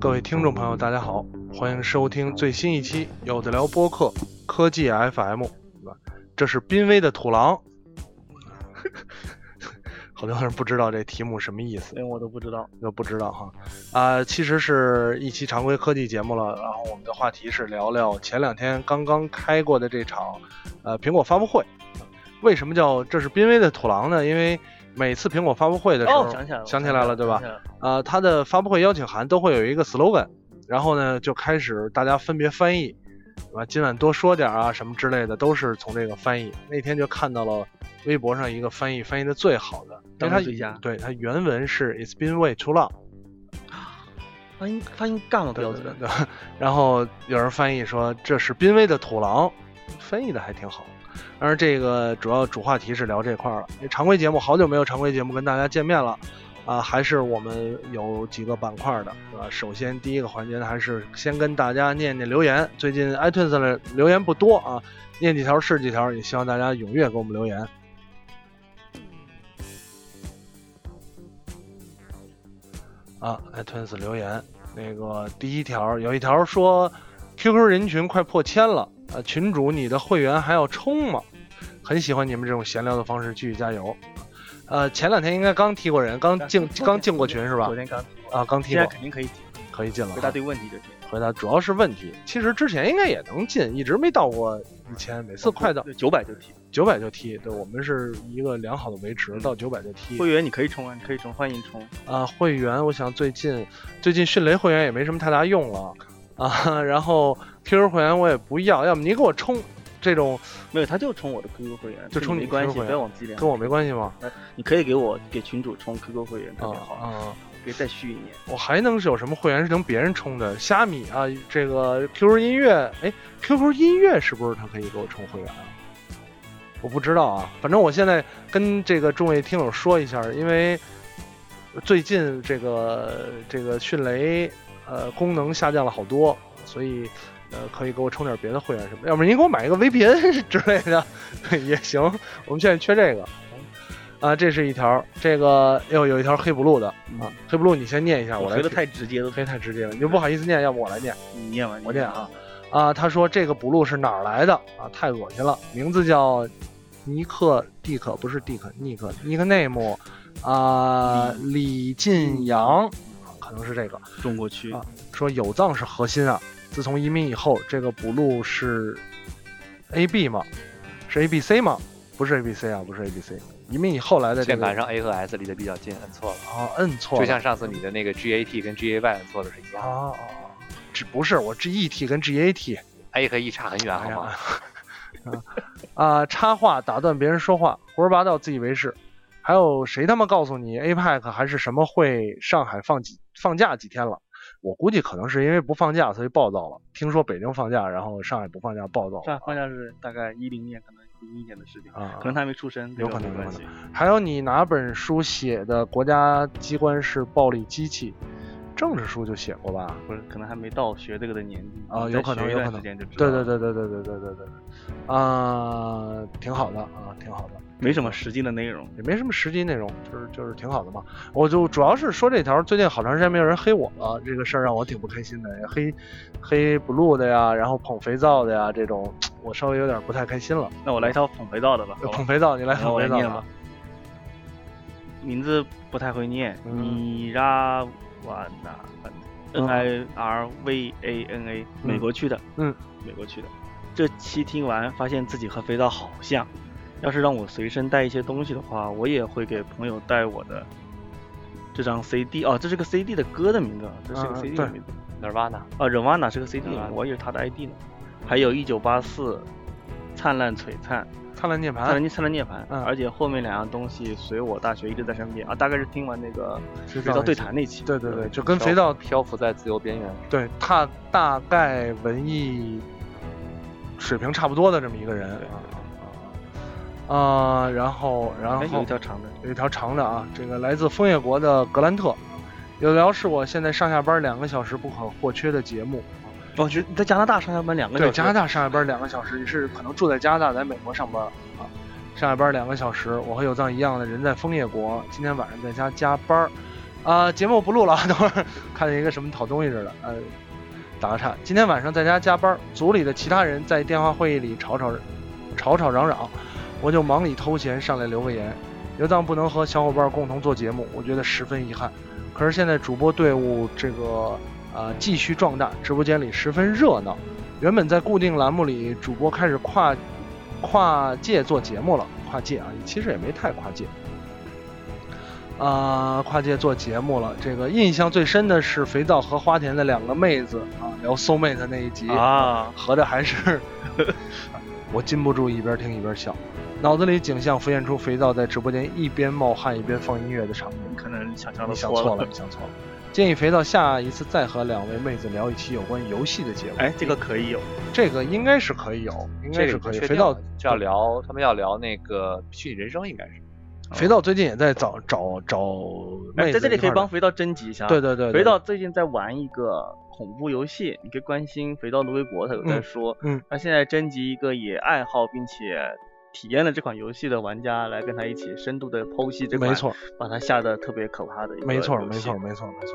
各位听众朋友，大家好，欢迎收听最新一期《有的聊》播客科技 FM，这是濒危的土狼，好多人不知道这题目什么意思，连我都不知道，都不知道哈。啊，其实是一期常规科技节目了，然后我们的话题是聊聊前两天刚刚开过的这场呃苹果发布会。为什么叫这是濒危的土狼呢？因为每次苹果发布会的时候，哦，想起来了，想起来了，对吧？呃，它的发布会邀请函都会有一个 slogan，然后呢就开始大家分别翻译，对吧？今晚多说点啊什么之类的，都是从这个翻译。那天就看到了微博上一个翻译翻译的最好的，因为它当之最佳对它原文是 It's been way too long，发音发音干了标准，对，然后有人翻译说这是濒危的土狼，翻译的还挺好。当然，这个主要主话题是聊这块儿了。因为常规节目好久没有常规节目跟大家见面了，啊，还是我们有几个板块的，对吧？首先第一个环节呢，还是先跟大家念念留言。最近 iTunes 的留言不多啊，念几条是几条，也希望大家踊跃给我们留言。啊，iTunes 留言，那个第一条有一条说，QQ 人群快破千了，啊，群主你的会员还要充吗？很喜欢你们这种闲聊的方式，继续加油。呃，前两天应该刚踢过人，刚进刚进过群是吧昨？天刚，啊，刚踢过现在，肯定可以进可以进了。回答对问题就行。回答主要是问题，其实之前应该也能进，一直没到过一千，每次快到九百就踢，九百就踢。对我们是一个良好的维持，到九百就踢。会员你可以充啊，你可以充，欢迎充。啊，会员，我想最近最近迅雷会员也没什么太大用了啊，然后 QQ 会员我也不要，要么你给我充这种没有，他就充我的 QQ 会员，就充你没关系，不要往自己脸跟我没关系吗？你可以给我给群主充 QQ 会员，特啊别好，啊，可以再续一年。我还能是有什么会员是能别人充的？虾米啊，这个 QQ 音乐，哎，QQ 音乐是不是他可以给我充会员啊？我不知道啊，反正我现在跟这个众位听友说一下，因为最近这个这个迅雷呃功能下降了好多，所以呃可以给我充点别的会员什么，要不您给我买一个 VPN 之类的 也行。我们现在缺这个啊，这是一条，这个又有一条黑 blue 的啊，黑 blue 你先念一下，我回的太直接了，黑太直接了，你就不好意思念，要不我来念。你念完我念啊。啊，他说这个补录是哪儿来的啊？太恶心了，名字叫尼克蒂克，不是蒂克，尼克尼克内姆啊，李晋阳，可能是这个。中国区啊说有藏是核心啊，自从移民以后，这个补录是 A B 吗？是 A B C 吗？不是 A B C 啊，不是 A B C。移民以后来的这个键盘上 A 和 S 离得比较近，摁错了，啊，摁错了，就像上次你的那个 GAT 跟 GAY 摁错了是一样的。啊啊，啊这不是我 G E T 跟 G A T。A 和 E 差很远，好吗？啊，插话打断别人说话，胡说八道，自以为是。还有谁他妈告诉你 APEC 还是什么会上海放几放假几天了？我估计可能是因为不放假，所以暴躁了。听说北京放假，然后上海不放假，暴躁了。上放假是大概一零年，可能零一年的事情，啊可能他还没出生，有可能有可能。还有你哪本书写的国家机关是暴力机器？政治书就写过吧？不是，可能还没到学这个的年纪啊有可能有可能对对，对对对对对对对对，啊、挺好的啊，挺好的。没什么实际的内容。也没什么实际内容，就是就是挺好的嘛。我就主要是说这条，最近好长时间没有人黑我了，这个事儿让我挺不开心的。黑黑 blue 的呀，然后捧肥皂的呀，这种我稍微有点不太开心了。那我来一条捧肥皂的吧，吧捧肥皂，你来捧肥皂吧。名字不太会念，嗯尼拉瓦纳，N I R V A N A，美国去的，嗯，美国去的。这期听完，发现自己和肥皂好像。要是让我随身带一些东西的话，我也会给朋友带我的这张 CD 哦，这是个 CD 的歌的名字，啊，这是个 CD 的名字。Nirvana，啊，Nirvana 是个 CD 我以为他的 ID 呢。还有一九八四，灿烂璀璨，灿烂涅灿烂灿烂涅槃，嗯而且后面两样东西随我大学一直在身边啊，大概是听完那个肥肥皂对谈那期。对对对，就跟肥皂漂浮在自由边缘。对他大概文艺水平差不多的这么一个人啊啊啊，然后然后，有一条长的，有一条长的啊，这个来自枫叶国的格兰特，有聊是我现在上下班两个小时不可或缺的节目。哦，你在加拿大上下班两个小对，时。加拿大上下班两个小时，你是可能住在加拿大，在美国上班啊，上下班两个小时。我和有藏一样的人在枫叶国，今天晚上在家加班儿。啊，节目不录了，等会儿看见一个什么讨东西似的，呃，打个岔。今天晚上在家加班儿，组里的其他人在电话会议里吵吵吵吵嚷嚷，我就忙里偷闲上来留个言。有藏不能和小伙伴共同做节目，我觉得十分遗憾。可是现在主播队伍这个呃继续壮大，直播间里十分热闹。原本在固定栏目里，主播开始跨跨界做节目了，跨界啊，其实也没太跨界。啊、跨界做节目了。这个印象最深的是肥皂和花田的两个妹子啊，聊 soul mate 那一集啊，合着还是 我禁不住一边听一边笑，脑子里景象浮现出肥皂在直播间一边冒汗一边放音乐的场景。可能想象的你想错了，你想错了。建议肥皂下一次再和两位妹子聊一期有关游戏的节目。哎，这个可以有。这个应该是可以有，应该是可以。肥皂就要聊，他们要聊那个虚拟人生，应该是。肥皂最近也在找找找哎，妹子在这里可以帮肥皂征集一下。对对对，对肥皂最近在玩一个恐怖游戏，你可以关心肥皂的微博，他有在说，嗯，他现在征集一个也爱好并且体验了这款游戏的玩家来跟他一起深度的剖析这款，没，错把他吓得特别可怕的一个没错没错没错没错。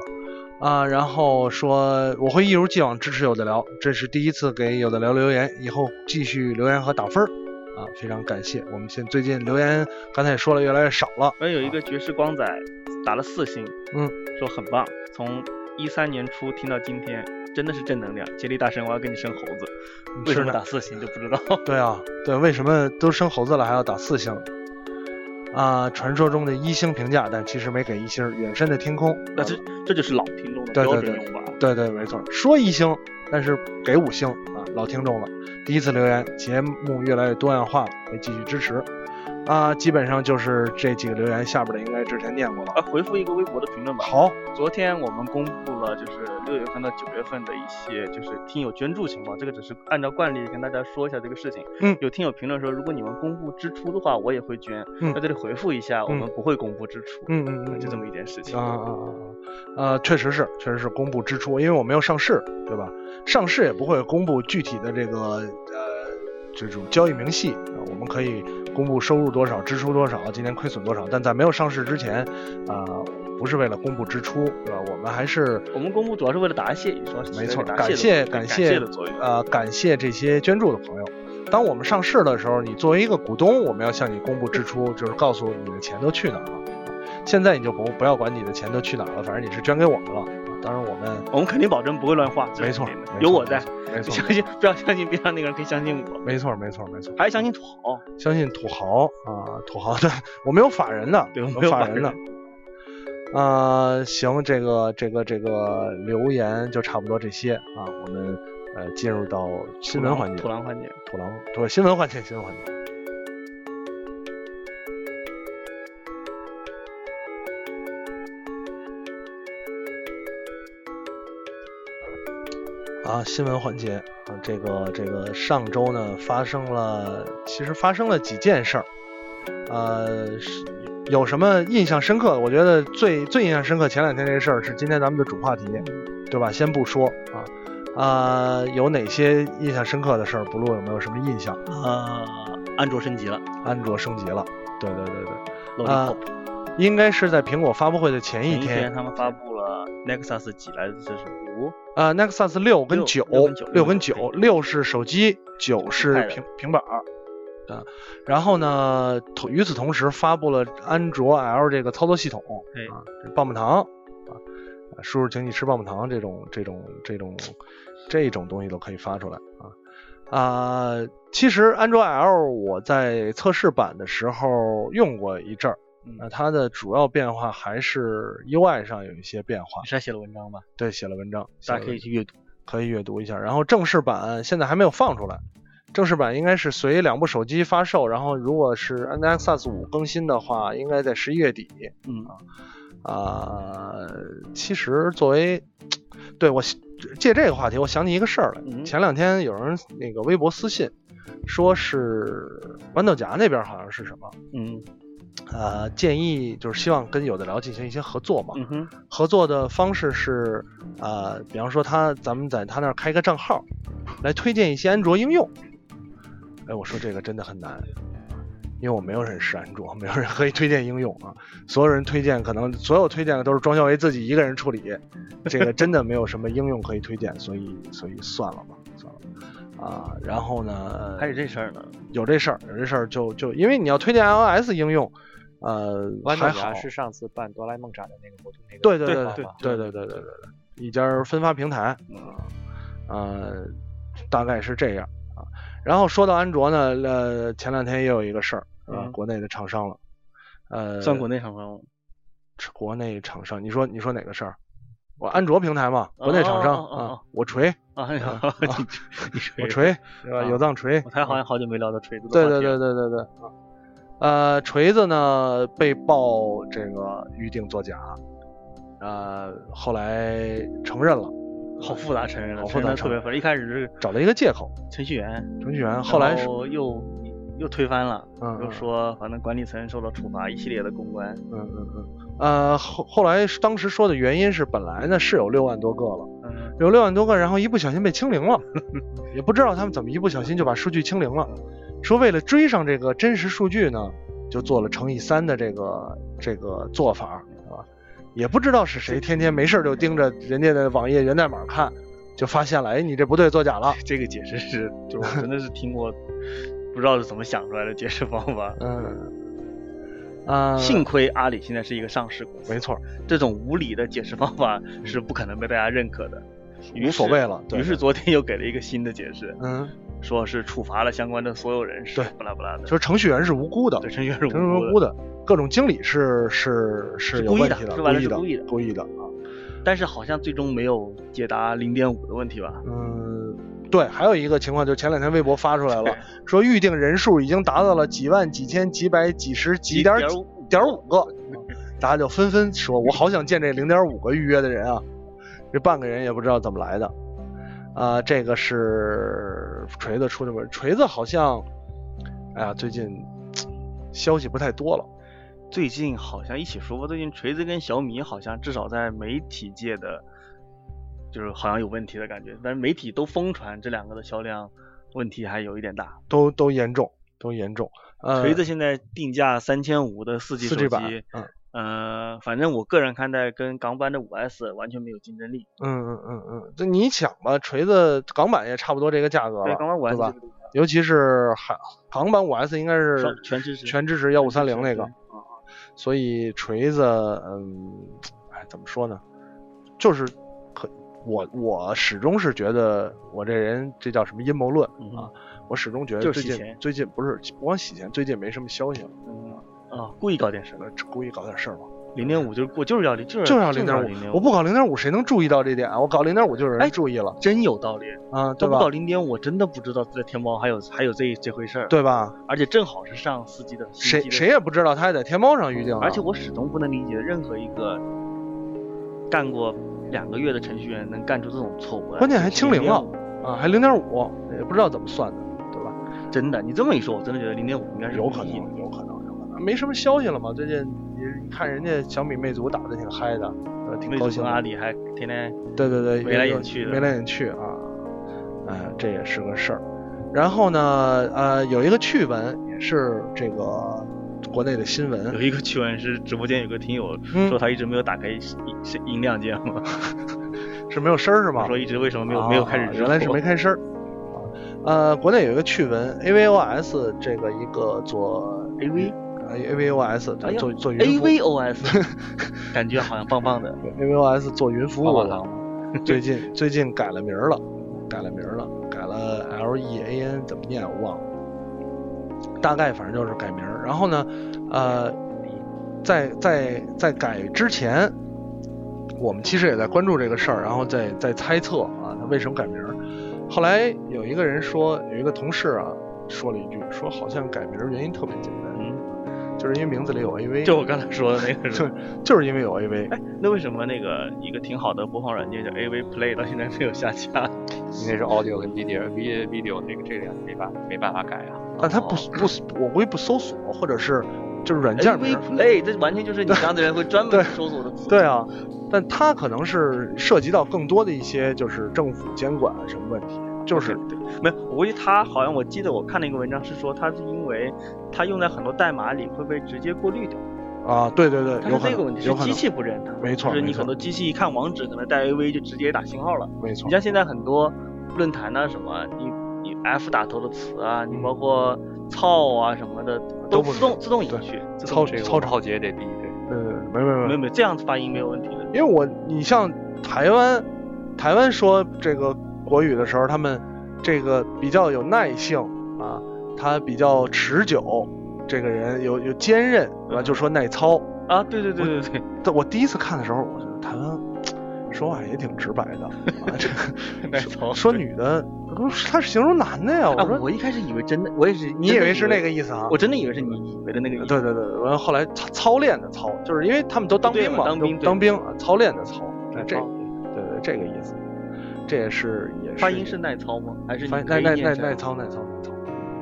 啊，然后说我会一如既往支持有的聊，这是第一次给有的聊留言，以后继续留言和打分儿啊，非常感谢。我们现最近留言刚才也说了越来越少了，而有一个爵士光仔打了四星，嗯，说很棒，从一三年初听到今天，真的是正能量。接力大神，我要给你生猴子，为什么打四星就不知道。对啊，对，为什么都生猴子了还要打四星？啊，传说中的一星评价，但其实没给一星。远山的天空，那这这就是老听众的标准对用法。对对，没错，说一星，但是给五星啊，老听众了。第一次留言，节目越来越多样化了，会继续支持。啊，基本上就是这几个留言，下边的应该之前念过了。啊，回复一个微博的评论吧。好，昨天我们公布了就是六月份到九月份的一些就是听友捐助情况，这个只是按照惯例跟大家说一下这个事情。嗯有听友评论说，如果你们公布支出的话，我也会捐。嗯在这里回复一下，我们不会公布支出。嗯嗯嗯，就这么一件事情。啊啊啊啊！呃，确实是，确实是公布支出，因为我没有上市，对吧？上市也不会公布具体的这个呃这种交易明细啊、我们可以公布收入多少、支出多少、今年亏损多少，但在没有上市之前，啊、不是为了公布支出，对吧？我们还是我们公布主要是为了答谢，你说没错，感谢感感谢。呃，感谢这些捐助的朋友。当我们上市的时候，你作为一个股东，我们要向你公布支出，就是告诉你的钱都去哪儿了。现在你就不不要管你的钱都去哪儿了，反正你是捐给我们了。啊当然我们我们肯定保证不会乱画，没错有我在，没错，相信不要相信边上那个人，可以相信我，没错，没错，没错，还是相信土豪。相信土豪啊，土豪的，我们有法人的，我们有法法人的。啊、行，这个这个这个留言就差不多这些啊，我们呃进入到新闻环节，土狼环节，土狼对新闻环节，新闻环节。啊，新闻环节啊，这个这个上周呢发生了，其实发生了几件事儿，呃，是有什么印象深刻的？我觉得最最印象深刻，前两天这事儿是今天咱们的主话题，对吧？先不说啊，啊、有哪些印象深刻的事儿？不录有没有什么印象？呃，安卓升级了安卓升级了，对对对对，，Lollipop。应该是在苹果发布会的前前一天，天他们发布了 Nexus 几来着？这是五，呃，Nexus 六跟六九，六跟九六是手机，九是平平板儿，啊，然后呢，同与此同时发布了安卓 L 这个操作系统，对。啊，这棒棒糖，啊，叔叔请你吃棒棒糖这种这种这种这种东西都可以发出来。啊。啊，其实安卓 L 我在测试版的时候用过一阵儿嗯那它的主要变化还是 UI 上有一些变化你。是还写了文章吧？对，写了文章，大家可以去阅读。可以阅读一下。然后正式版现在还没有放出来，正式版应该是随两部手机发售，然后如果是 NXS 五更新的话，应该在十一月底。嗯，啊、其实作为对我借这个话题，我想起一个事儿来。嗯前两天有人那个微博私信，说是豌豆荚那边好像是什么，嗯呃，建议就是希望跟有的聊进行一些合作嘛。嗯，合作的方式是，呃，比方说他咱们在他那儿开个账号，来推荐一些安卓应用。哎，我说这个真的很难，因为我没有人是安卓，没有人可以推荐应用啊。所有人推荐，可能所有推荐的都是庄小维自己一个人处理，这个真的没有什么应用可以推荐，所以所以算了吧。啊，然后呢，还有这事儿呢。有这事儿，有这事儿就就因为你要推荐 iOS 应用，呃，还好荚是上次办哆啦 A 梦展的那个活动那个对对对对对对对对对，一家分发平台，呃，大概是这样啊。然后说到安卓呢，呃，前两天也有一个事儿，啊，嗯国内的厂商了，呃，算国内厂商吗？国内厂商，你说你说哪个事儿？我安卓平台嘛，国内厂商啊，我锤，啊，你锤我锤，对吧？啊有藏锤，我才好像好久没聊到锤子对对对对对对，啊呃，锤子呢被曝这个预定作假，呃，后来承认了，好复杂，承认了，好复杂承认特别复杂。一开始是找了一个借口，程序员，程序员后来又又推翻了，又说反正管理层受到处罚，一系列的公关。嗯嗯嗯，呃，后后来当时说的原因是本来呢是有六万多个了，嗯，有六万多个，然后一不小心被清零了，也不知道他们怎么一不小心就把数据清零了。说为了追上这个真实数据呢，就做了乘以三的这个这个做法，啊，也不知道是谁天天没事就盯着人家的网页源代码看，就发现了，哎，你这不对，作假了。这个解释是，就 我真的是听过，不知道是怎么想出来的解释方法。嗯，啊，幸亏阿里现在是一个上市公司，没错，这种无理的解释方法是不可能被大家认可的。无所谓了对于是昨天又给了一个新的解释，嗯，说是处罚了相关的所有人士，对不拉不拉的。就是程序员是无辜的，对程序员是无辜的，各种经理是是是是故意的有问题的，说白了故意的，是故意的故意的啊。但是好像最终没有解答零点五的问题吧？嗯，对，还有一个情况，就是前两天微博发出来了，说预定人数已经达到了几万、几千、几百、几十、几点几点五个，大家就纷纷说，我好想见这零点五个预约的人啊，这半个人也不知道怎么来的。啊、这个是锤子出的问，锤子好像，哎呀，最近消息不太多了。最近好像一起说过，最近锤子跟小米好像至少在媒体界的，就是好像有问题的感觉，但是媒体都疯传这两个的销量问题还有一点大。都都严重，都严重。呃，锤子现在定价三千五的四 G 手 4G 版机，，嗯呃，反正我个人看待跟港版的五 S 完全没有竞争力。嗯嗯嗯嗯，这你想吧，锤子港版也差不多这个价格了，对，港版五 S 对吧这？个尤其是韩港版五 S 应该是全支持全支持幺五三零那个对，所以锤子，嗯，哎，怎么说呢？就是可我我始终是觉得我这人这叫什么阴谋论嗯啊？我始终觉得最近就是最近不是不光洗钱，最近没什么消息了，嗯啊，故意搞点事，呃故意搞点事儿嘛。零点五就是我就是要零，就是就要零零点五，我不搞零点五，谁能注意到这点啊？我搞零点五就是人哎注意了真有道理。啊，对吧都不搞？零点五，我真的不知道在天猫还有还有这这回事儿。，对吧？而且正好是上司机的谁谁也不知道，他还在天猫上预定啊。而且我始终不能理解任何一个干过两个月的程序员能干出这种错误来。关键还清零了啊，还零点五，也不知道怎么算的，对吧？真的，你这么一说，我真的觉得零点五应该是有可能，有可能，有可能。没什么消息了嘛？最近你看人家小米、魅族打的挺嗨的，呃，挺高兴阿里还天天对对对，眉来有眼去的眉来眼去啊，哎，这也是个事儿。然后呢，呃，有一个趣闻，也是这个国内的新闻。有，一个趣闻是直播间有个听友嗯。说他一直没有打开音音量键嘛，是没有声儿是吗？说一直为什么没有没有开始原来是没开声儿。啊呃，国内有一个趣闻，AVOS 这个一个做 AV 呃 AVOS 哎做做云服 AVOS，感觉好像棒棒的。AVOS 做云服务最近最近改了名儿了，改了名儿了，改了 L E A N 怎么念我忘了，大概反正就是改名。然后呢，呃，在在在改之前，我们其实也在关注这个事儿，然后在在猜测啊，他为什么改名儿。后来有一个人说，有一个同事啊说了一句，说好像改名儿原因特别简单，就是因为名字里有 AV，就我刚才说的那个是 就。就是因为有 AV。哎，那为什么那个一个挺好的播放软件叫 AV Play 到现在没有下架？因为是 audio 跟 video video video 那个这两没办没办法改啊。但它不不，我估计不搜索，或者是就是软件名 AV。Play 这完全就是你这样的人会专门对搜索的词。对啊，但它可能是涉及到更多的一些就是政府监管啊什么问题，就是对，没有，我估计他好像我记得我看了一个文章是说，他是因为他用在很多代码里会被直接过滤掉，啊，对对对，它有可能是这个问题，是机器不认它，没错就是你很多机器一看网址可能带 AV 就直接打信号了。没错你，像现在很多论坛啊什么，你你 F 打头的词啊，你嗯包括操啊什么的，都自动自动隐去，操操动这个操浩劫得逼对。对对对，没没没没有没有这样子发音没有问题的。因为我你像台湾，台湾说这个国语的时候，他们这个比较有耐性啊，他比较持久，这个人有有坚韧，对吧？嗯就说耐操。啊，对对对对对，但我第一次看的时候，我觉得台湾说话也挺直白的，啊、这个耐操说女的，不是他是形容男的呀。我我一开始以为真的，我也是，你以为是那个意思啊？我真的以为是你以为的那个意思。对对对，然后后来操操练的操，就是因为他们都当兵嘛，都当兵当兵啊，操练的操，这这操对对这个意思，这也是也是发音是耐操吗？还是耐耐耐耐操耐操耐操，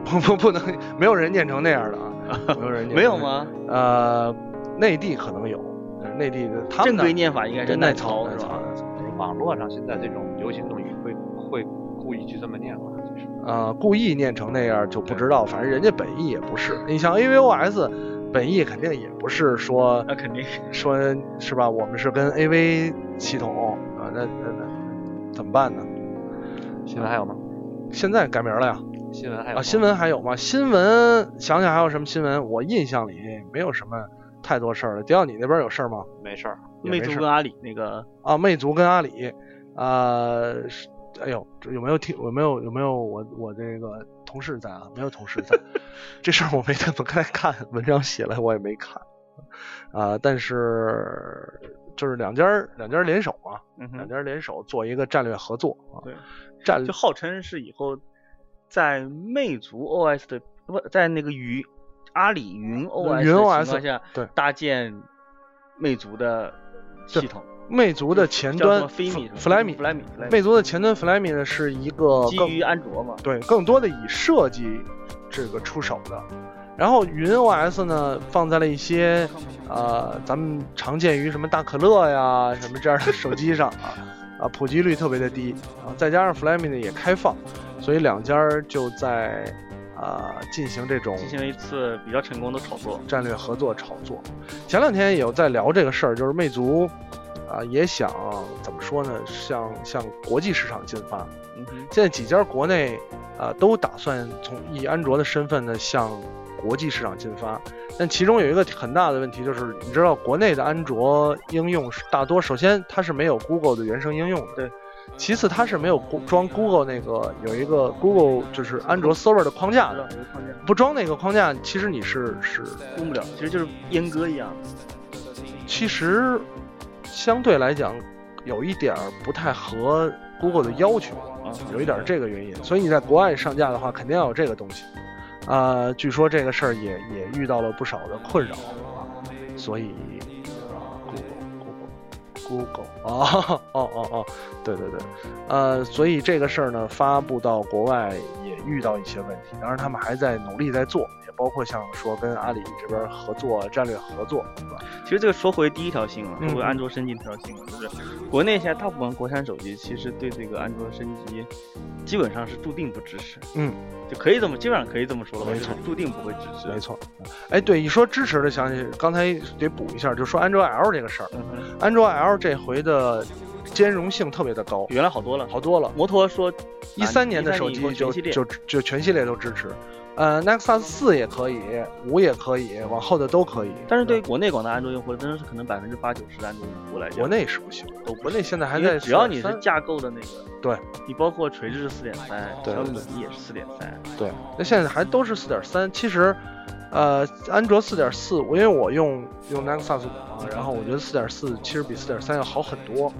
不不不能，没有人念成那样的啊，没有人念没有成那样？吗？呃，内地可能有，呃内地的他们那正规念法应该是耐操是吧？耐操网络上现在这种流行用语会会故意去这么念吗？就是呃，故意念成那样就不知道，反正人家本意也不是。你像 AVOS，本意肯定也不是说那肯定。说是吧？我们是跟 AV 系统啊，那那那怎么办呢？新闻还有吗？现在改名了呀？啊，新闻还有啊新闻还有吗？新闻想想还有什么新闻？我印象里没有什么太多事儿了。迪奥，你那边有事儿吗？没事儿。魅族跟阿里那个啊，魅族跟阿里，啊，是哎呦，这有没有听？有没有有没有我我这个同事在啊？没有同事在，这事儿我没怎么该看，文章写了我也没看，啊，但是就是两家儿两家儿联手啊，嗯，两家儿联手做一个战略合作啊，对，战就号称是以后在魅族 OS 的不在那个云阿里云 OS 云的 OS 情况下，对搭建魅族的系统。魅族的前端 Flyme 魅族的前端 Flyme 呢是一个基于安卓嘛，对，更多的以设计这个出手的。然后云 OS 呢，放在了一些呃，咱们常见于什么大可乐呀、什么这样的手机上啊，啊，普及率特别的低。然后再加上 Flyme 呢也开放，所以两家就在啊、进行这种进行了一次比较成功的炒作。战略合作炒作。前两天也有在聊这个事儿，就是魅族啊、也想怎么说呢，向向国际市场进发。嗯，现在几家国内啊、都打算从以安卓的身份呢向国际市场进发，但其中有一个很大的问题就是，你知道国内的安卓应用是大多首先它是没有 Google 的原生应用的，对。其次，它是没有装 Google 那个有一个 Google 就是安卓 Server 的框架的，不装那个框架，其实你是是用不了，其实就是阉割一样。其实相对来讲有一点儿不太合 Google 的要求，啊，有一点儿这个原因，所以你在国外上架的话，肯定要有这个东西。呃、据说这个事儿也也遇到了不少的困扰啊，所以 Google Google Google 哦哦哦哦，对对对，呃，所以这个事儿呢发布到国外也遇到一些问题，当然他们还在努力在做，也包括像说跟阿里这边合作战略合作，对吧？其实这个说回第一条新闻，嗯说回安卓升级这条新闻，就是国内现在大部分国产手机其实对这个安卓升级基本上是注定不支持，嗯，就可以这么基本上可以这么说了吧，没错就注定不会支持。没错。哎，对，一说支持的，想起刚才得补一下，就说安卓 L 这个事儿，嗯，安卓 L 这回的兼容性特别的高，原来好多了，好多了。摩托说一三年的13手机就就就全系列都支持，呃，Nexus 四也可以，五也可以，往后的都可以。但是对于国内广大安卓用户，真的是可能百分之八九十的安卓用户来讲，国内是不行，都国内现在还在只要你是架构的那个，对你包括垂直是四点三，对小米也是四点三，对，那现在还都是四点三。其实，呃，安卓四点四，我因为我用用 Nexus 五嘛，然后我觉得四点四其实比四点三要好很多，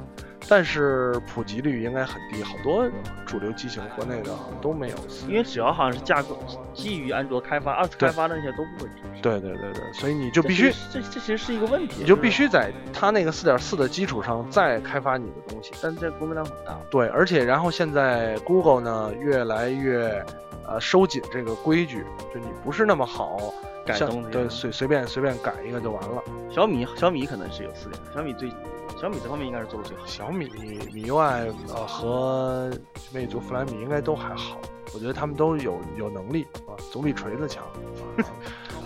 但是普及率应该很低，好多主流机型国内的都没有。因为只要好像是架构基于安卓开发、二次开发的那些都不会支持。对对对对，所以你就必须这这其实是一个问题，你就必须在它那个四点四的基础上再开发你的东西。但这工作量很大。对，而且然后现在 Google 呢越来越呃收紧这个规矩，就你不是那么好改动这个对随随便随便改一个就完了。小米小米可能是有四点，小米最小米这方面应该是做的最好。小米、米 UI 呃和魅族、弗莱米应该都还好，我觉得他们都有有能力啊，总比锤子强。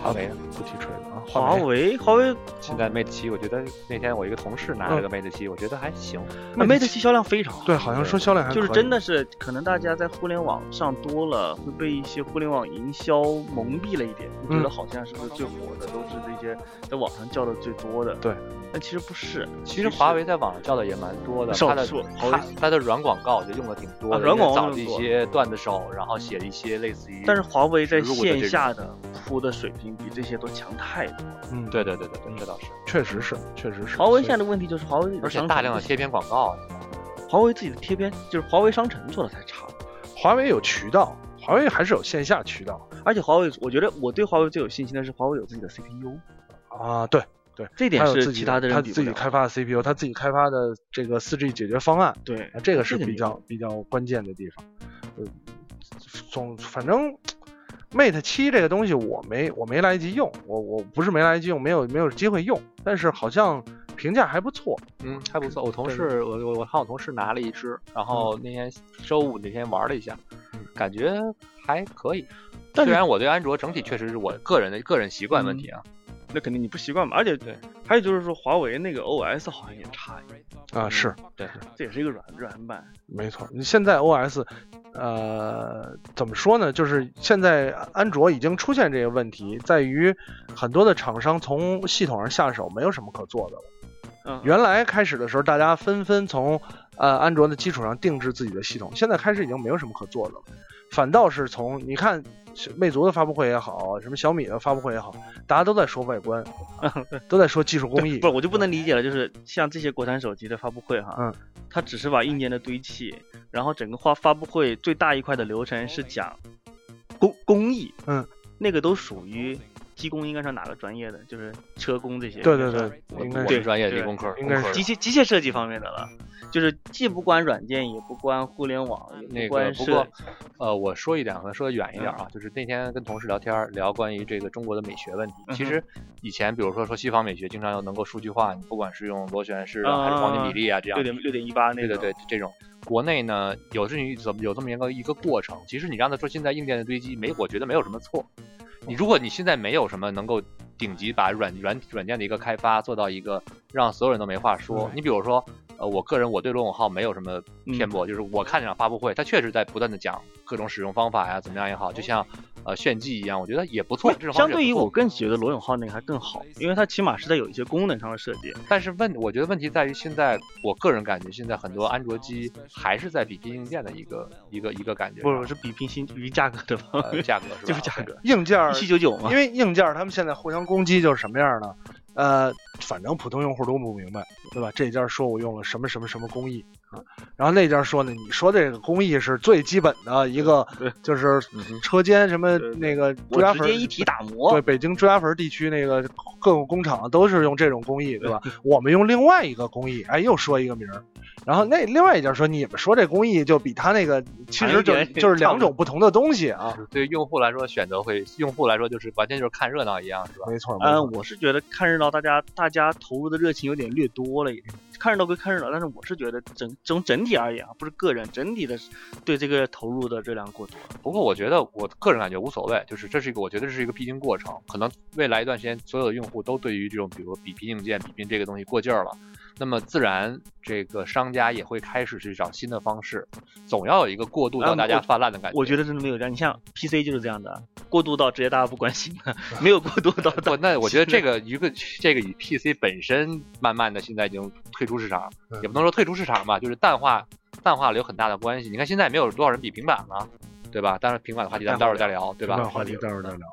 华为呢不提锤子啊，华为华为 现在 Mate 七，我觉得那天我一个同事拿了个 Mate 七，我觉得还行。那 Mate 七销量非常好。对，好像说销量还就是真的是，可能大家在互联网上多了，会被一些互联网营销蒙蔽了一点，就觉得嗯好像是不是最火的都是这些在网上叫的最多的。对，但其实不是。其实华为在网上叫的也蛮多的，少它的它它的软广告就用的挺多的，啊软广告找了一些段子手，然后写了一些类似于，但是华为在线下的铺的水平比这些都强太多了。嗯，对对对对对，这倒是，确实是，确实是。华为现在的问题就是华为而且大量的贴片广告，华为自己的贴片就是华为商城做的太差了。华为有渠道，华为还是有线下渠道而且华为，我觉得我对华为最有信心的是华为有自己的 CPU，啊。对对，这点是其他的他自己开发的 CPU，他自己开发的这个四 G 解决方案，对啊，这个是比较比较关键的地方。呃，总反正 Mate 七这个东西我没我没来得及用，我我不是没来得及用，没有没有机会用，但是好像评价还不错。嗯，还不错。我同事，我我我看我同事拿了一只，然后那天周五那天玩了一下，感觉还可以。但虽然我对安卓整体确实是我个人的个人习惯问题啊，那肯定你不习惯嘛。而且对，还有就是说华为那个 OS 好像也差一点，啊，是对，这也是一个软软版。没错。你现在 OS，呃，怎么说呢？就是现在安卓已经出现这个问题，在于很多的厂商从系统上下手没有什么可做的了。嗯，原来开始的时候，大家纷纷从呃安卓的基础上定制自己的系统，现在开始已经没有什么可做的了，反倒是从你看魅族的发布会也好，什么小米的发布会也好，大家都在说外观，都在说技术工艺不，是我就不能理解了，就是像这些国产手机的发布会哈，嗯，它只是把硬件的堆砌，然后整个发发布会最大一块的流程是讲工工艺，嗯，那个都属于机工应该是哪个专业的，就是车工这些，对对对，我应该是专业理工科，应该是机械机械设计方面的了，就是既不关软件，也不关互联网，也那个关设不过，呃，我说一点，可能说的远一点嗯啊，就是那天跟同事聊天，聊关于这个中国的美学问题。嗯其实以前比如说说西方美学，经常要能够数据化，你不管是用螺旋式啊，还是黄金比例啊这样六。点六点一八那个，对对对，这种国内呢有这么一怎么有这么一个一个过程。其实你让他说现在硬件的堆积没，我觉得没有什么错。你如果你现在没有什么能够顶级把软软软件的一个开发做到一个让所有人都没话说，你比如说，呃，我个人我对罗永浩没有什么偏颇，就是我看这场发布会，他确实在不断的讲各种使用方法呀，怎么样也好，就像呃炫技一样，我觉得也不错。这种相对于我更觉得罗永浩那个还更好，因为它起码是在有一些功能上的设计。但是问，我觉得问题在于现在，我个人感觉现在很多安卓机还是在比拼硬件的一个一个一个感觉上，不是，是比拼新比价格的吧呃，价格是吧？就是价格，硬件儿一七九九嘛因。为硬件儿他们现在互相攻击就是什么样呢？呃，反正普通用户都不明白，对吧？这家说我用了什么什么什么工艺，然后那家说呢，你说这个工艺是最基本的一个，就是车间什么那个朱家粉直接一体打磨，对，北京朱家坟地区那个各种工厂都是用这种工艺，对吧？我们用另外一个工艺，哎，又说一个名儿。然后那另外一家说，你们说这工艺就比他那个其实就就是两种不同的东西啊。对用户来说，选择会用户来说就是完全就是看热闹一样，是吧？没错，没嗯，我是觉得看热闹，大家大家投入的热情有点略多了一点。看热闹归看热闹，但是我是觉得整从整体而言啊，不是个人整体的对这个投入的热量过多。不过我觉得我个人感觉无所谓，就是这是一个我觉得这是一个必经过程，可能未来一段时间所有的用户都对于这种比如比拼硬件、比拼这个东西过劲儿了，那么自然这个商家也会开始去找新的方式，总要有一个过渡到嗯大家泛滥的感觉。我觉得真的没有这样，你像 PC 就是这样的，过渡到直接大家不关心了，没有过渡到不，那我觉得这 个一个这个与 PC 本身慢慢的现在已经退出市场，嗯也不能说退出市场吧，就是淡化淡化了有很大的关系。你看现在没有多少人比平板了，对吧？当然平板的话题咱待会儿再聊，对吧？话题待会儿再聊。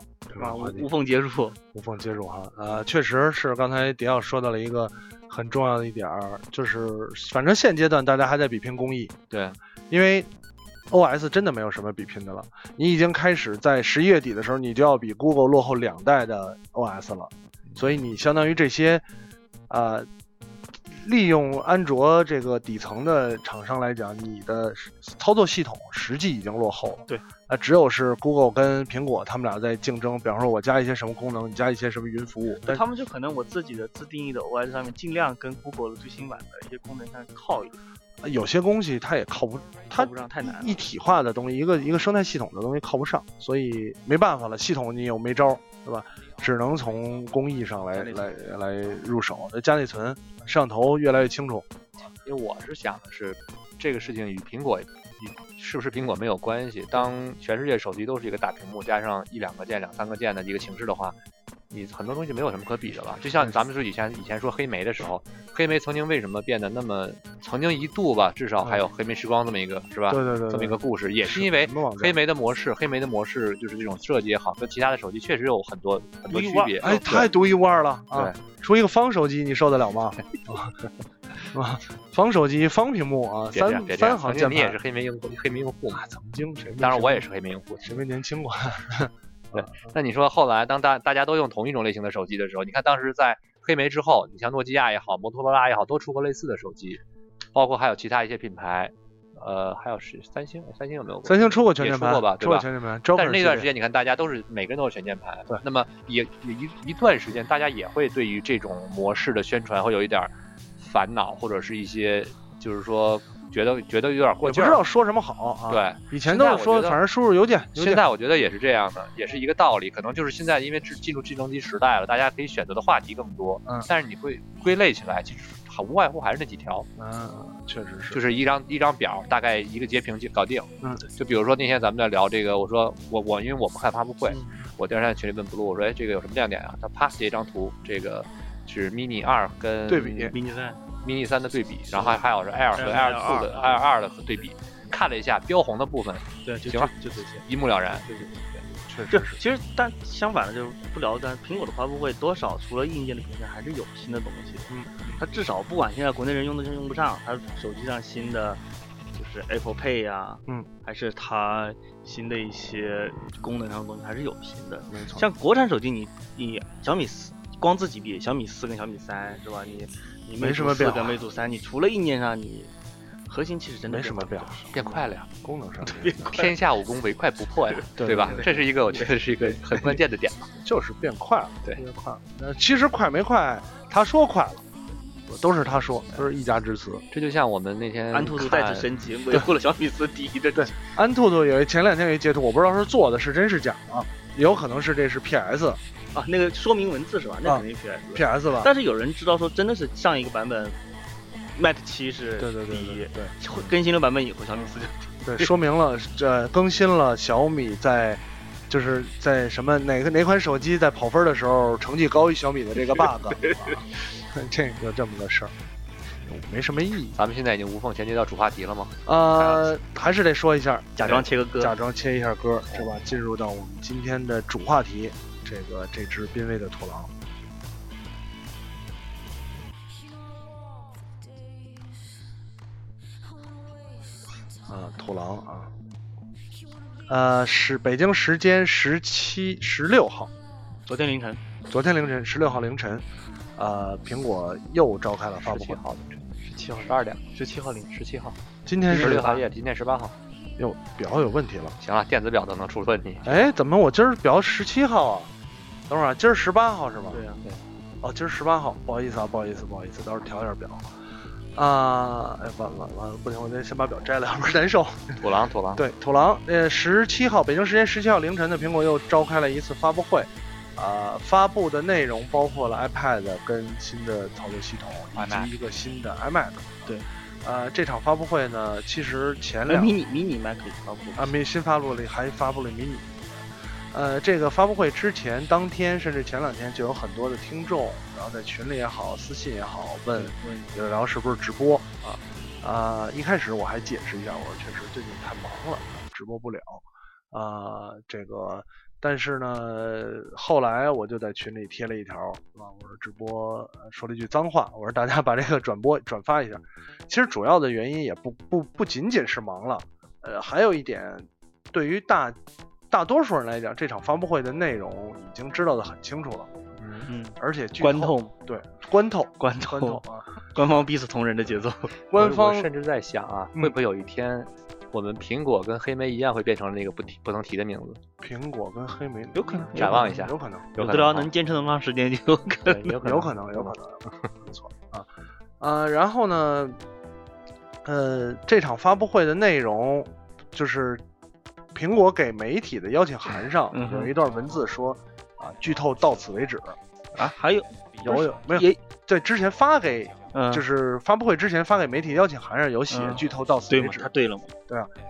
无缝接入。无缝接入哈。呃，确实是刚才迪奥说到了一个很重要的一点儿，就是反正现阶段大家还在比拼工艺，对，因为 OS 真的没有什么比拼的了。你已经开始在十一月底的时候，你就要比 Google 落后两代的 OS 了，所以你相当于这些，呃，利用安卓这个底层的厂商来讲，你的操作系统实际已经落后了。对，啊，只有是 Google 跟苹果他们俩在竞争，比方说我加一些什么功能，你加一些什么云服务，但他们就可能我自己的自定义的 OS 上面尽量跟 Google 的最新版的一些功能上靠一点，有些东西它也靠不，它靠不上太难。一体化的东西，一个一个生态系统的东西靠不上，所以没办法了，系统你又没招儿，对吧？只能从工艺上来来来入手，加内存，摄像头越来越清楚。因为我是想的是，这个事情与苹果与是不是苹果没有关系。当全世界手机都是一个大屏幕，加上一两个键、两三个键的一个形式的话，你很多东西没有什么可比的了。就像咱们说以前以前说黑莓的时候，黑莓曾经为什么变得那么，曾经一度吧，至少还有黑莓时光这么一个是吧？对对对，这么一个故事，也是是因为黑莓的模式，黑莓的模式就是这种设计也好，跟其他的手机确实有很多很多区别。哎，太独一无二了啊！对，出一个方手机，你受得了吗？啊，方手机方屏幕啊，三三行键你也是。黑莓用户，黑莓用户嘛啊，。曾经谁当然我也是黑莓用户。谁没年轻过？对那你说后来当大大家都用同一种类型的手机的时候，你看当时在黑莓之后，你像诺基亚也好，摩托罗拉也好，都出过类似的手机，包括还有其他一些品牌，呃，还有是三星，三星有没有过？三星出过全键盘也出过吧，对吧？出过全键盘。但是那段时间，你看大家都是每个人都是全键盘，对那么也也一一段时间，大家也会对于这种模式的宣传会有一点儿烦恼，或者是一些就是说觉得觉得有点过劲儿。知道说什么好啊。，对，以前都是说，反正输入邮件。现在我觉得也是这样的，也是一个道理。可能就是现在因为进进入智能机时代了，大家可以选择的话题更多。嗯但是你会归类起来，其实很无外乎还是那几条，嗯，确实是。就是一张一张表，大概一个截屏就搞定。嗯，就比如说那天咱们在聊这个，我说我我因为我不看发布会，嗯我第二天在群里问 blue，我说哎这个有什么亮点啊？他啪截一张图，这个是 mini 二跟对比 mini 三，mini 三的对比，然后还还有是 air 和 Air two 的 air 二的对比，看了一下标红的部分，对，就行了就就这些。一目了然。对对对确对，实。其实但相反的就是不聊，但苹果的发布会多少除了硬件的表现，还是有新的东西。嗯，它至少不管现在国内人用的用不上，它手机上新的就是 Apple Pay 呀、嗯，还是它新的一些功能上的东西还是有新的。没错。像国产手机你，你小米四光自己比，小米四跟小米三是吧？你你没什么变化魅族三，你除了硬件上你核心其实真的没什么变化变快了呀，功能上变快天下武功唯快不破呀，对吧？对这是一个我觉得是一个很关键的点吧。就是变快了，对变快了。呃，其实快没快，他说快了，都是他说，都是一家之词。这就像我们那天安兔兔看再次升级，维护了小米四第一的对安兔兔有一前两天有一截图，我不知道是做的是真是假啊，也有可能是这是 PS 啊，那个说明文字是吧？那啊肯定 PS。PS 吧？但是有人知道说，真的是上一个版本，Mate 七是对对对第一对，对更新了版本以后，小米四就对，说明了这更新了小米在就是在什么哪个哪款手机在跑分的时候成绩高于小米的这个 bug，啊、这有这么个事儿，没什么意义。咱们现在已经无缝衔接到主话题了吗？呃，还是得说一下，假装切个歌。假装切一下歌，是吧？进入到我们今天的主话题，这个这只濒危的土狼。啊，土狼啊，呃，是北京时间十七、十六号，昨天凌晨，昨天凌晨十六号凌晨，呃，苹果又召开了发布会。号凌晨，十七号十二点，十七号零，十七号，今天是十六号夜，今天十八号。哟，表有问题了。行了，电子表都能出问题。哎，怎么我今儿表十七号啊？等会儿啊，今儿十八号是吧？对呀、对哦，今儿十八号，不好意思啊，不好意思，不好意思，到时候调一下表。啊，哎，完了完了，不行，我得先把表摘了，要不然难受。土狼，土狼，对，土狼，呃，十七号，北京时间十七号凌晨的，苹果又召开了一次发布会，啊、发布的内容包括了 iPad 跟新的操作系统，以及一个新的 iMac。对，呃，这场发布会呢，其实前哎，两迷你迷你 Mac 发布啊，没新发布了，还发布了迷你。呃，这个发布会之前当天甚至前两天就有很多的听众，然后在群里也好，私信也好问问有聊是不是直播啊？啊、一开始我还解释一下，我说确实最近太忙了，直播不了。啊、这个但是呢，后来我就在群里贴了一条，是吧？我说直播呃说了一句脏话，我说大家把这个转播转发一下。其实主要的原因也不不不仅仅是忙了，呃，还有一点，对于大大多数人来讲，这场发布会的内容已经知道的很清楚了，嗯。嗯，而且剧关透透对关透。关关透透，啊，官方逼死同人的节奏。官方甚至在想啊，嗯。会不会有一天，我们苹果跟黑莓一样会变成那个不提不能提的名字？苹果跟黑莓有可能展望一下。有可能，有可不知道能坚持那么长时间，就有可，能。有可能，有可能，有可能，有可能没错啊，啊，然后呢，呃，这场发布会的内容就是苹果给媒体的邀请函上有一段文字说啊，剧透到此为止，啊，还有？有有没有？也对，之前发给嗯，就是发布会之前发给媒体邀请函上有写嗯。剧透到此，为止。他，对了嘛。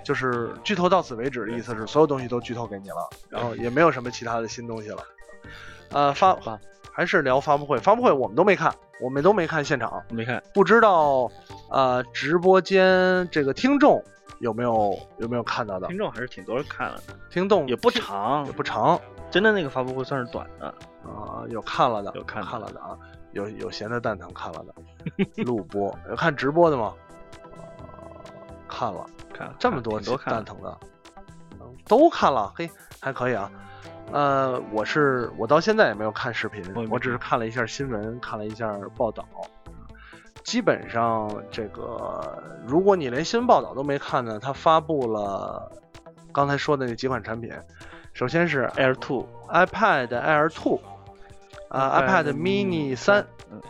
就是剧透到此为止的意思是所有东西都剧透给你了，然后也没有什么其他的新东西了。呃，发吧。还是聊发布会，发布会我们都没看，我们都没看现场，没看，不知道呃直播间这个听众有没有有没有看到的？听众还是挺多人看了的，听众也不长也，不长真的那个发布会算是短的。啊、有看了的，有看看了的啊，有有闲的蛋疼看了的，录播有看直播的吗？呃看了。看了这么多挺多看了，蛋疼的，嗯都看了，嘿，还可以啊。呃，我是我到现在也没有看视频我只是看了一下新闻，看了一下报道。基本上，这个如果你连新闻报道都没看呢，它发布了刚才说的那几款产品。首先是 Air Two，iPad Air Two，啊、iPad mini 三，嗯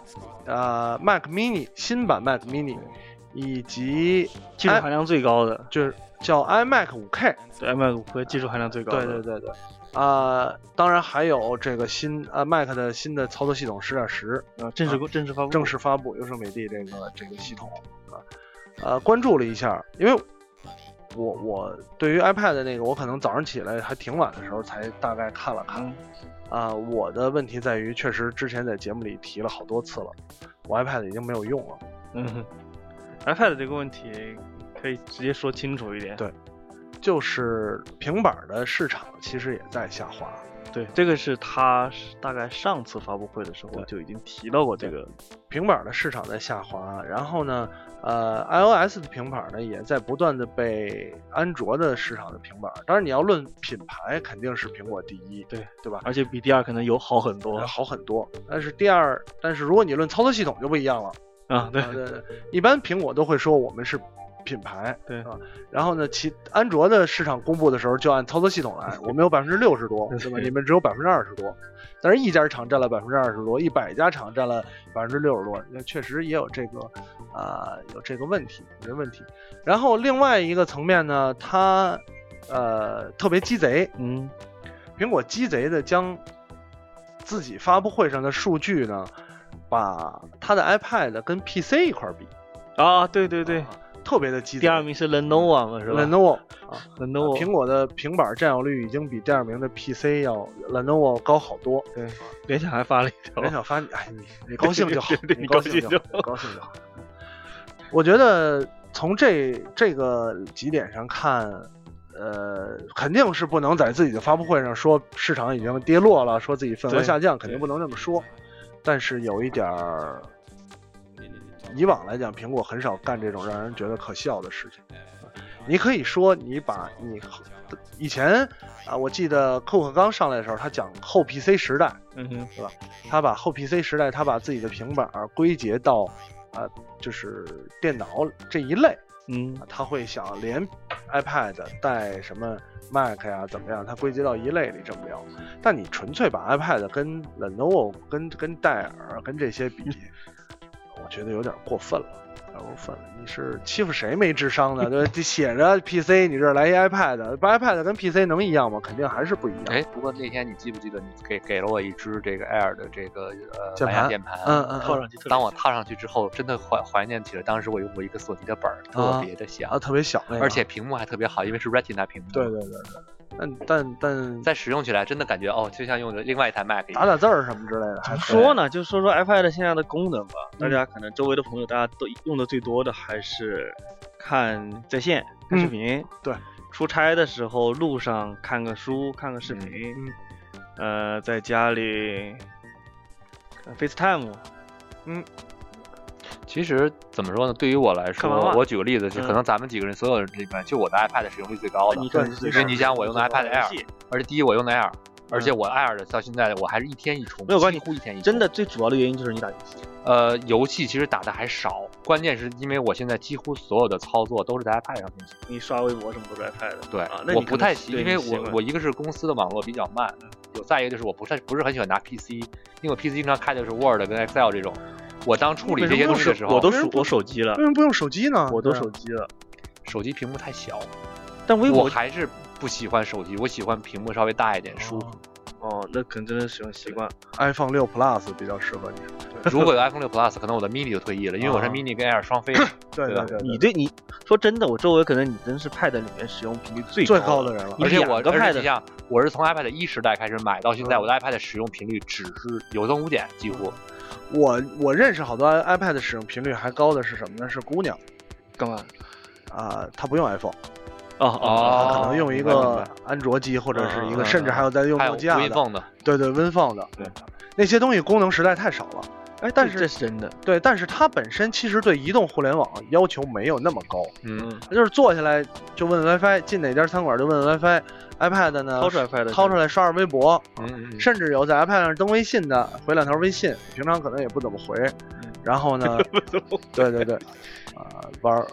呃，Mac mini 新版 Mac mini，以及技术含量最高的，就是叫 iMac 五 K，对，iMac 五 K 技术含量最高对的。对对对，啊、当然还有这个新呃 Mac 的新的操作系统十点十呃，正式正式发布，正式发布，优胜美地这个这个系统啊，呃，关注了一下，因为我我对于 iPad 的那个，我可能早上起来还挺晚的时候才大概看了看，嗯啊、我的问题在于，确实之前在节目里提了好多次了，我 iPad 已经没有用了。嗯哼，iPad 这个问题可以直接说清楚一点。对就是平板的市场其实也在下滑，对，这个是他大概上次发布会的时候就已经提到过这个。平板的市场在下滑，然后呢，呃，iOS 的平板呢也在不断的被安卓的市场的平板，当然你要论品牌，肯定是苹果第一，对对吧？而且比第二可能有好很多呃好很多，但是第二，但是如果你论操作系统就不一样了。啊，对啊对对，一般苹果都会说我们是品牌，对。啊，然后呢，其安卓的市场公布的时候就按操作系统来，我们有百分之六十多，对吧？对你们只有百分之二十多，但是一家厂占了百分之二十多，一百家厂占了百分之六十多，那确实也有这个啊、有这个问题，有这问题。然后另外一个层面呢，它呃特别鸡贼，嗯，苹果鸡贼的将自己发布会上的数据呢，把它的 iPad 跟 PC 一块儿比，啊，对对对，啊特别的激动。第二名是 Lenovo 嘛，是吧 Lenovo 啊，Lenovo 苹果的平板占有率已经比第二名的 PC 要 Lenovo 高好多。对，联想还发了一条，联想发，哎，你你高兴就好，你高兴就好你高兴就好，你高兴就好。我觉得从这这个几点上看，呃，肯定是不能在自己的发布会上说市场已经跌落了，说自己份额下降，肯定不能这么说。但是有一点儿，以往来讲，苹果很少干这种让人觉得可笑的事情。你可以说你把你以前啊，我记得库克刚上来的时候，他讲后 PC 时代，嗯哼，他把后 PC 时代，他把自己的平板儿归结到啊、就是电脑这一类，嗯啊他会想连 iPad 带什么 Mac 呀怎么样，他归结到一类里这么聊。但你纯粹把 iPad 跟 Lenovo、跟跟戴尔、跟这些比，我觉得有点过分了。有点过分了，你是欺负谁没智商呢？对吧？这 写着 PC，你这来一 iPad，把 iPad 跟 PC 能一样吗？肯定还是不一样。哎，不过那天你记不记得你给给了我一支这个 Air 的这个呃键盘蓝牙键盘？嗯嗯套上去当我套上去之后，真的怀怀念起了当时我用过一个索尼的本儿，特别的响，啊，特别小那个，而且屏幕还特别好，因为是 Retina 屏幕。对对对对，但但但在使用起来真的感觉哦，就像用的另外一台 Mac 一样。打打字儿什么之类的，还说呢，就说说 iPad 现在的功能吧。大嗯家可能周围的朋友，大家都用的最多的还是看在线、看视嗯频。对，出差的时候路上看个书、看个视频，呃，在家里 FaceTime，其实怎么说呢？对于我来说，我举个例子，就嗯可能咱们几个人所有人里面，就我的 iPad 使用率最高的。因为你想，我用的 iPad Air，而且第一我用的 Air，而且我 Air 的到现在我还是一天一充，没有关系几乎一天一充。真的最主要的原因就是你打游戏。呃，游戏其实打的还少，关键是因为我现在几乎所有的操作都是在 iPad 上进行。你刷微博什么都是 iPad 对，啊，我不太喜，因为我我一个是公司的网络比较慢，有再一个就是我不太不是很喜欢拿 PC，因为我 PC 经常开的是 Word 跟 Excel 这种，我当处理这些东西的时候，我都手我手机了为，什么不用手机呢？我都手机了，手机屏幕太小，但微博我还是不喜欢手机，我喜欢屏幕稍微大一点，舒服。哦，那可能真的使用习惯。iPhone 六 Plus 比较适合你。如果有 iPhone 六 Plus，可能我的 mini 就退役了，因为我是啊 mini 跟 Air 双飞的。对吧对对对，你对你说真的，我周围可能你真是 Pad 里面使用频率最最高高的人了。而且我，两个而且 Pad 你像，我是从 iPad 一时代开始买到现在，嗯我的 iPad 使用频率只是有增无减，几乎。我我认识好多 iPad 使用频率还高的是什么呢？是姑娘干嘛？啊，她不用 iPhone，哦哦她可能用一个安卓机或者是一个，甚至还有在用诺基亚的对对，Win 的，对，那些东西功能实在太少了。哎，但是这这是真的。对，但是它本身其实对移动互联网要求没有那么高，嗯，它就是坐下来就问 WiFi，进哪家餐馆就问 WiFi，iPad 呢掏出 iPad 掏出来刷刷微博，嗯嗯嗯甚至有在 iPad 上登微信的，回两条微信，平常可能也不怎么回。然后呢，对对对，啊、玩儿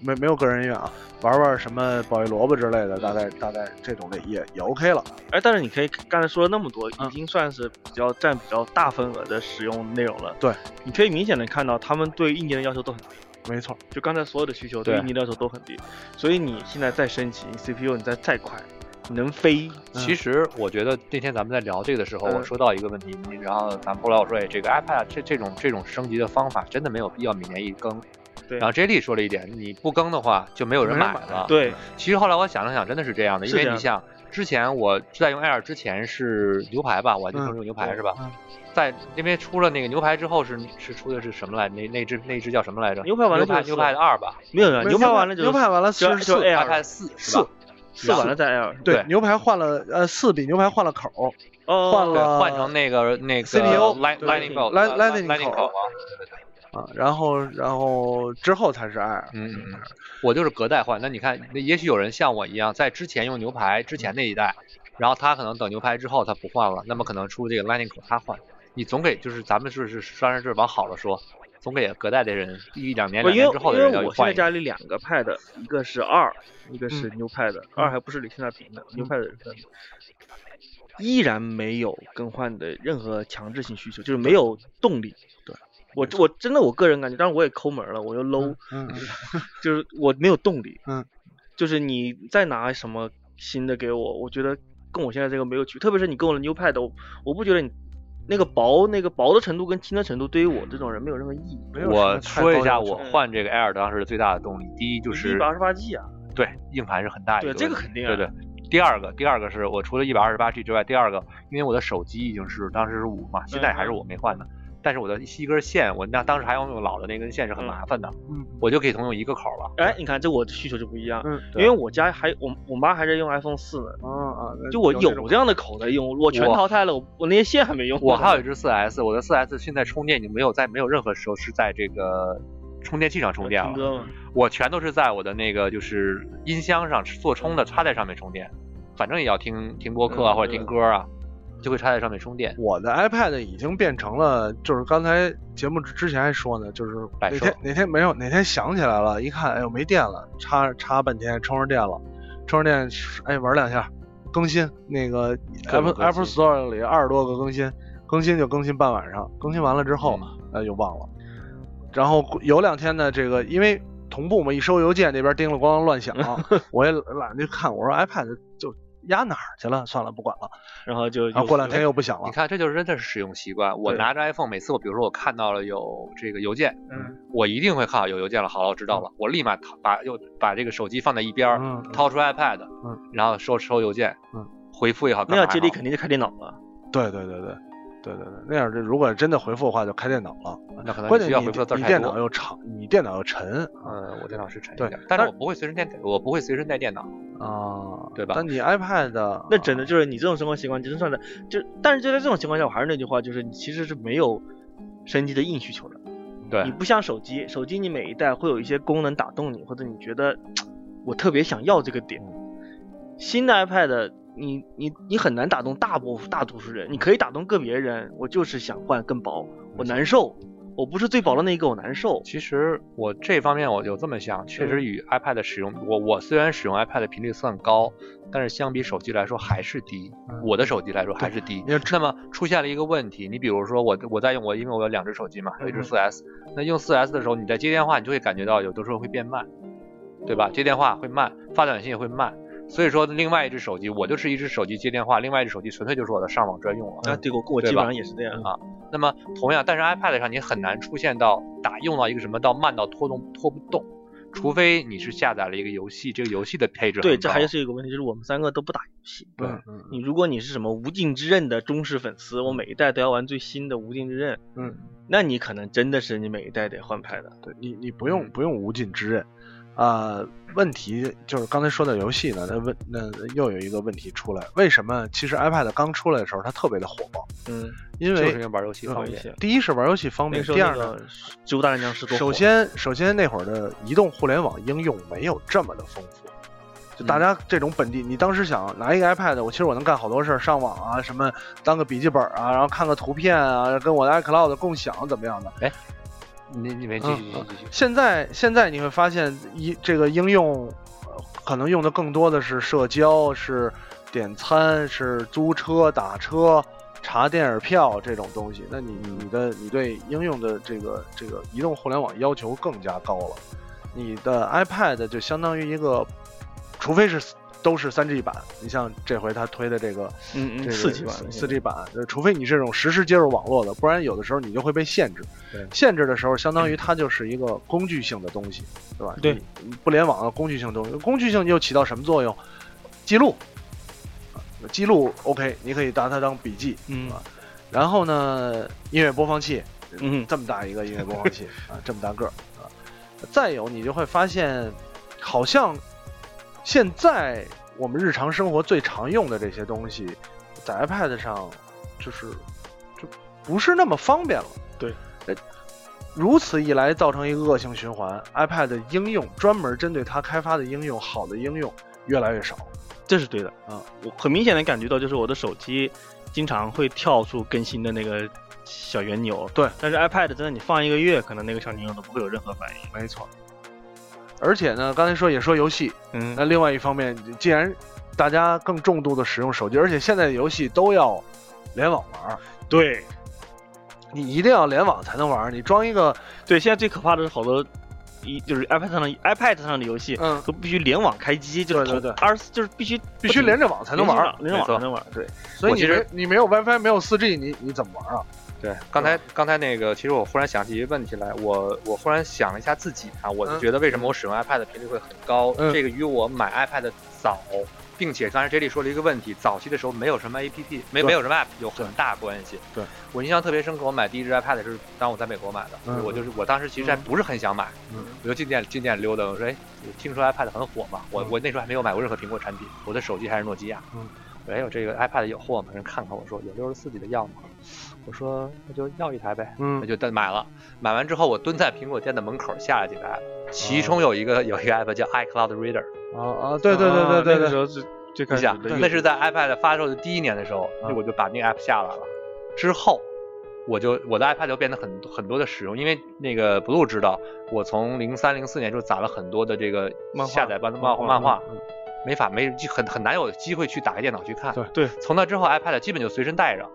没没有个人音乐啊，玩玩什么保卫萝卜之类的，大概大概这种的也也 OK 了。哎，但是你可以刚才说了那么多，嗯已经算是比较占比较大份额的使用内容了。对，你可以明显的看到他们对硬件的要求都很低。没错，就刚才所有的需求对对硬件的要求都很低，所以你现在再升级，你 CPU 你再再快，你能飞，其实我觉得那天咱们在聊这个的时候，嗯我说到一个问题，你然后咱们后来我说，哎，这个 iPad 这这种这种升级的方法真的没有必要每年一更。对然后 J 莉说了一点，你不更的话就没有人买买了。对，其实后来我想了想，真的是这样的，因为你想，之前我在用 Air 之前是牛排吧，我那时候用牛排是吧？嗯在因为出了那个牛排之后是是出的是什么来？那那只那只叫什么来着？牛排完了就是牛排牛排的二吧没有人没牛排完了牛排完了就就四四四四？四完了再 Air，对牛排换了呃四比牛排换了口，哦，换了换成那个那个 CPU Lightning Bolt Light- Lightning Lightning 口 Bolt 啊。啊，然后然后之后才是 Air。嗯嗯嗯，我就是隔代换。那你看，那也许有人像我一样，在之前用牛排之前那一代，然后他可能等牛排之后他不换了，那么可能出这个 Lightning 口他换。你总给就是咱们是是当然是往好了说，总给隔代的人一两年两年之后的人要因为我现在。家里两个 Pad，一个是二，一个是嗯牛 Pad，二还不是离现在平的，牛 Pad 是分的依然没有更换的任何强制性需求，就是没有动力。对，我我真的我个人感觉，当然我也抠门了，我又 low，嗯，就是我没有动力。嗯，就是你再拿什么新的给我，我觉得跟我现在这个没有区别。特别是你跟我的 New Pad，我我不觉得你那个薄那个薄的程度跟轻的程度对于我这种人没有任何意义。没有我说一下我换这个 Air 当时最大的动力，第一就是一百二十八 G 啊，对硬盘是很大一对个对这个肯定啊对对。第二个，第二个是我除了一百二十八 G 之外，第二个，因为我的手机已经是当时是五嘛，现在还是我没换的，但是我的一根线，我那当时还要用老的那根线是很嗯麻烦的，嗯我就可以同用一个口了。哎，你看这我的需求就不一样，嗯因为我家还我我妈还在用 iPhone 四呢，啊啊，那就我有这样的口在用，我全淘汰了，我我那些线还没用。我还有一只四 S，我的四 S 现在充电已经没有在没有任何时候是在这个充电器上充电了，我全都是在我的那个就是音箱上做充的，插在上面充电，反正也要听听播客啊嗯或者听歌啊，就会插在上面充电。我的 iPad 已经变成了，就是刚才节目之之前还说呢，就是哪天哪天没有哪天想起来了，一看哎呦没电了，插插半天充上电了，充上电哎玩两下，更新那个 Apple Apple Store 里二十多个更新，更新就更新半晚上，更新完了之后嗯。呃又忘了，然后有两天呢这个因为同步嘛，一收邮件那边叮了咣啷乱响，我也懒得看，我说 iPad 就压哪儿去了，算了不管了，然后就然后过两天又不响了你。看，这就是真的是使用习惯。我拿着 iPhone，每次我比如说我看到了有这个邮件，嗯，我一定会看好有邮件了，好了，我知道了，我立马掏把又把这个手机放在一边掏出 iPad，嗯，然后收收邮件，嗯，回复也好，那要接力肯定就开电脑了。对对对对对对对，那样这如果真的回复的话，就开电脑了。那可能关键你需要回复的字儿你电脑又长，你电脑又沉嗯，我电脑是沉一对点，但是我不会随身带，我不会随身带电脑。啊，对吧但你 iPad 那真的就是你这种生活习惯，其实算是就，但是就在这种情况下，我还是那句话，就是你其实是没有升级的硬需求的。对你不像手机，手机你每一代会有一些功能打动你，或者你觉得我特别想要这个点。新的 iPad，你你你很难打动大部大多数人，你可以打动个别人，我就是想换更薄，我难受，我不是最薄的那一个，我难受。其实我这方面我就这么想，确嗯实与 iPad 的使用，我我虽然使用 iPad 的频率算高，但是相比手机来说还是低。嗯我的手机来说还是低。那么出现了一个问题，你比如说我我在用我因为我有两只手机嘛，有一只嗯 4S，那用 4S 的时候你在接电话，你就会感觉到有的时候会变慢，对吧？接电话会慢，发短信也会慢。所以说，另外一只手机，我就是一只手机接电话，另外一只手机纯粹就是我的上网专用了。啊，对我我基本上也是这样。啊那么同样，但是 iPad 上你很难出现到打用到一个什么到慢到拖动拖不动，除非你是下载了一个游戏，这个游戏的配置对，这还是一个问题，就是我们三个都不打游戏。对，嗯你如果你是什么无尽之刃的忠实粉丝，我每一代都要玩最新的无尽之刃，嗯，那你可能真的是你每一代得换拍的。对你你不嗯用不用无尽之刃，啊、问题就是刚才说到游戏呢，那问那又有一个问题出来，为什么其实 iPad 刚出来的时候它特别的火爆？嗯，因为玩游戏方便。第一是玩游戏方便，第二呢，《植物大战僵尸》多首先首先那会儿的移动互联网应用没有这么的丰富。就大家这种本地，你当时想拿一个 iPad，我其实我能干好多事儿，上网啊，什么当个笔记本啊，然后看个图片啊，跟我的 iCloud 共享怎么样的？你你们继续继续嗯继续。现在现在你会发现一这个应用，呃可能用的更多的是社交，是点餐，是租车、打车、查电影票这种东西。那你你的你对应用的这个这个移动互联网要求更加高了。你的 iPad 就相当于一个，除非是都是三 G 版，你像这回他推的这个嗯嗯，这个四 G 版四 G 版，呃除非你这种实时接入网络的，不然有的时候你就会被限制对。限制的时候，相当于它就是一个工具性的东西，对吧？对你，不联网的工具性东西，工具性又起到什么作用？记录，啊记录 OK，你可以拿它当笔记。嗯啊然后呢，音乐播放器，嗯这么大一个音乐播放器 啊，这么大个儿啊。再有，你就会发现，好像现在我们日常生活最常用的这些东西，在 iPad 上就是就不是那么方便了。对呃，如此一来，造成一个恶性循环，iPad 应用专门针对它开发的应用，好的应用越来越少。这是对的啊。我很明显的感觉到，就是我的手机经常会跳出更新的那个小圆钮。对，但是 iPad 真的你放一个月，可能那个小圆钮都不会有任何反应。没错。而且呢，刚才说也说游戏，嗯那另外一方面，既然大家更重度的使用手机，而且现在的游戏都要联网玩儿，对你一定要联网才能玩儿。你装一个，对，现在最可怕的是好多一就是 iPad 上的 iPad 上的游戏。嗯，都必须联网开机，就是对对对二十就是必须必须连着网才能玩儿。连着网才能玩。对，所以你你没有 WiFi，没有 4G，你你怎么玩啊？对，刚才刚才那个，其实我忽然想起一个问题来，我我忽然想了一下自己啊，我就觉得为什么我使用 iPad 的频率会很高？嗯。这个与我买 iPad 早，并且刚才 J 莉说了一个问题，早期的时候没有什么 APP，没对。没有什么 App 有很大关系。对。我印象特别深刻，我买第一只 iPad 是当我在美国买的，嗯我就是我当时其实还不是很想买，嗯。我就进店进店溜达，我说哎，我听说 iPad 很火嘛，我嗯。我那时候还没有买过任何苹果产品，我的手机还是诺基亚。嗯哎呦，这个 iPad 有货吗？人看看我说有六十四 G 的要吗？我说那就要一台呗，嗯那就单买了。买完之后，我蹲在苹果店的门口下了几个 app，其中有一个有一个 app 叫 iCloud Reader。啊啊，对对对对对对，那个时候是最开始的那是在 iPad 发售的第一年的时候，啊我就把那个 app 下来了。之后，我就我的 iPad 就变得很很多的使用，因为那个 Blue 知道，我从零三零四年就攒了很多的这个下载版的漫画漫画，没法没很很难有机会去打开电脑去看。对对，从那之后 iPad 基本就随身带着，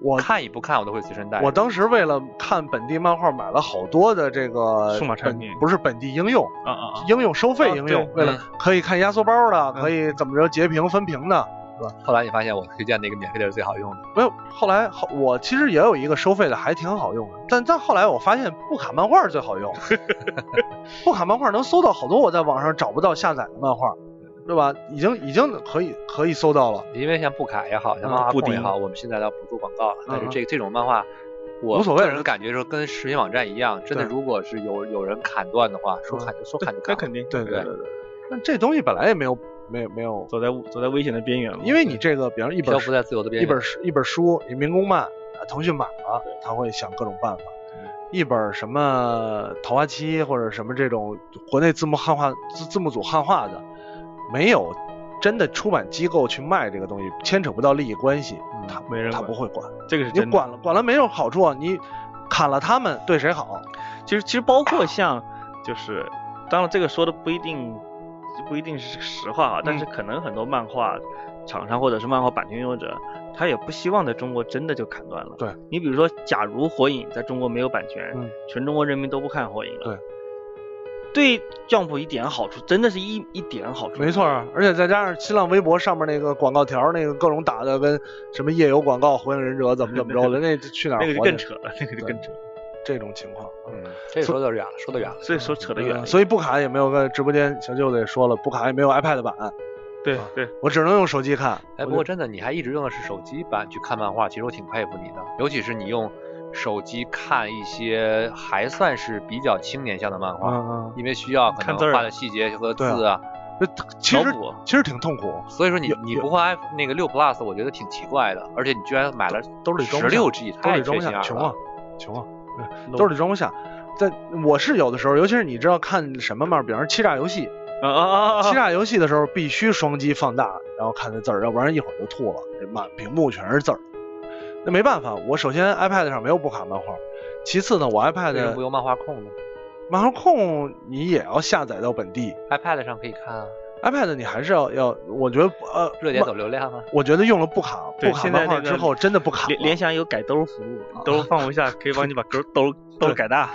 我看与不看我都会随身带。我当时为了看本地漫画，买了好多的这个数码产品不是本地应用，啊啊啊！应用收费啊应用，为了嗯可以看压缩包的，可以怎么着截屏分屏的。是吧后来你发现我推荐那个免费的是最好用的。没有，后来后我其实也有一个收费的，还挺好用的。但但后来我发现不卡漫画最好用，不卡漫画能搜到好多我在网上找不到下载的漫画。对吧？已经已经可以可以搜到了，因为像布卡也好，像嗯漫画布丁也好，我们现在要不做广告了，但是嗯这这种漫画。我无所谓个人感觉说跟视频网站一样，真的，如果是有有人砍断的话，说嗯砍就说砍就砍。那肯定，对对对对。那这东西本来也没有没有没有，走在走在危险的边缘了。因为你这个，比方说一本漂浮在自由的边缘。一本书一本书，你民工漫，啊腾讯买了，他会想各种办法。一本什么《桃花期》或者什么这种国内字幕汉化字字幕组汉化的，没有真的出版机构去卖这个东西，牵扯不到利益关系，他没人他不会管。这个是真的。管了管了没有好处啊，你砍了他们对谁好？其实其实包括像就是，当然这个说的不一定不一定是实话啊，但是可能很多漫画厂商或者是漫画版权拥有者，他也不希望在中国真的就砍断了。对你比如说，假如火影在中国没有版权，嗯全中国人民都不看火影了，对。对 Jump 一点好处，真的是一一点好处。没错啊，而且再加上新浪微博上面那个广告条，那个各种打的跟什么夜游广告、火影忍者怎么怎么着的，那去哪儿那个就更扯了，那个就更扯。这种情况。嗯，这说的远了，说的远了。所以说扯得远了。呃所以不卡也没有在直播间，小舅子也说了，不卡也没有 iPad 版，对对，我只能用手机看。哎，不过真的，你还一直用的是手机版去看漫画，其实我挺佩服你的，尤其是你用手机看一些还算是比较青年向的漫画，嗯嗯，因为需要可能画的细节和字啊，这其实其实挺痛苦，所以说你你不换 i 那个六 plus，我觉得挺奇怪的，而且你居然买了兜里十六 G，兜太里装不下，穷啊。穷啊，兜里装不下。在我是有的时候，尤其是你知道看什么嘛，比方说欺诈游戏，啊啊啊啊！欺诈游戏的时候必须双击放大，然后看那字儿，要不然一会儿就吐了，这满屏幕全是字儿。那没办法，我首先 iPad 上没有不卡漫画，其次呢，我 iPad 不用漫画控呢漫画控你也要下载到本地？iPad 上可以看啊，，iPad 你还是要要，我觉得呃，热点漫走流量啊。我觉得用了不卡不卡漫画之后真的不卡了联联想有改兜服务，兜放不下可以帮你把兜 兜兜改大，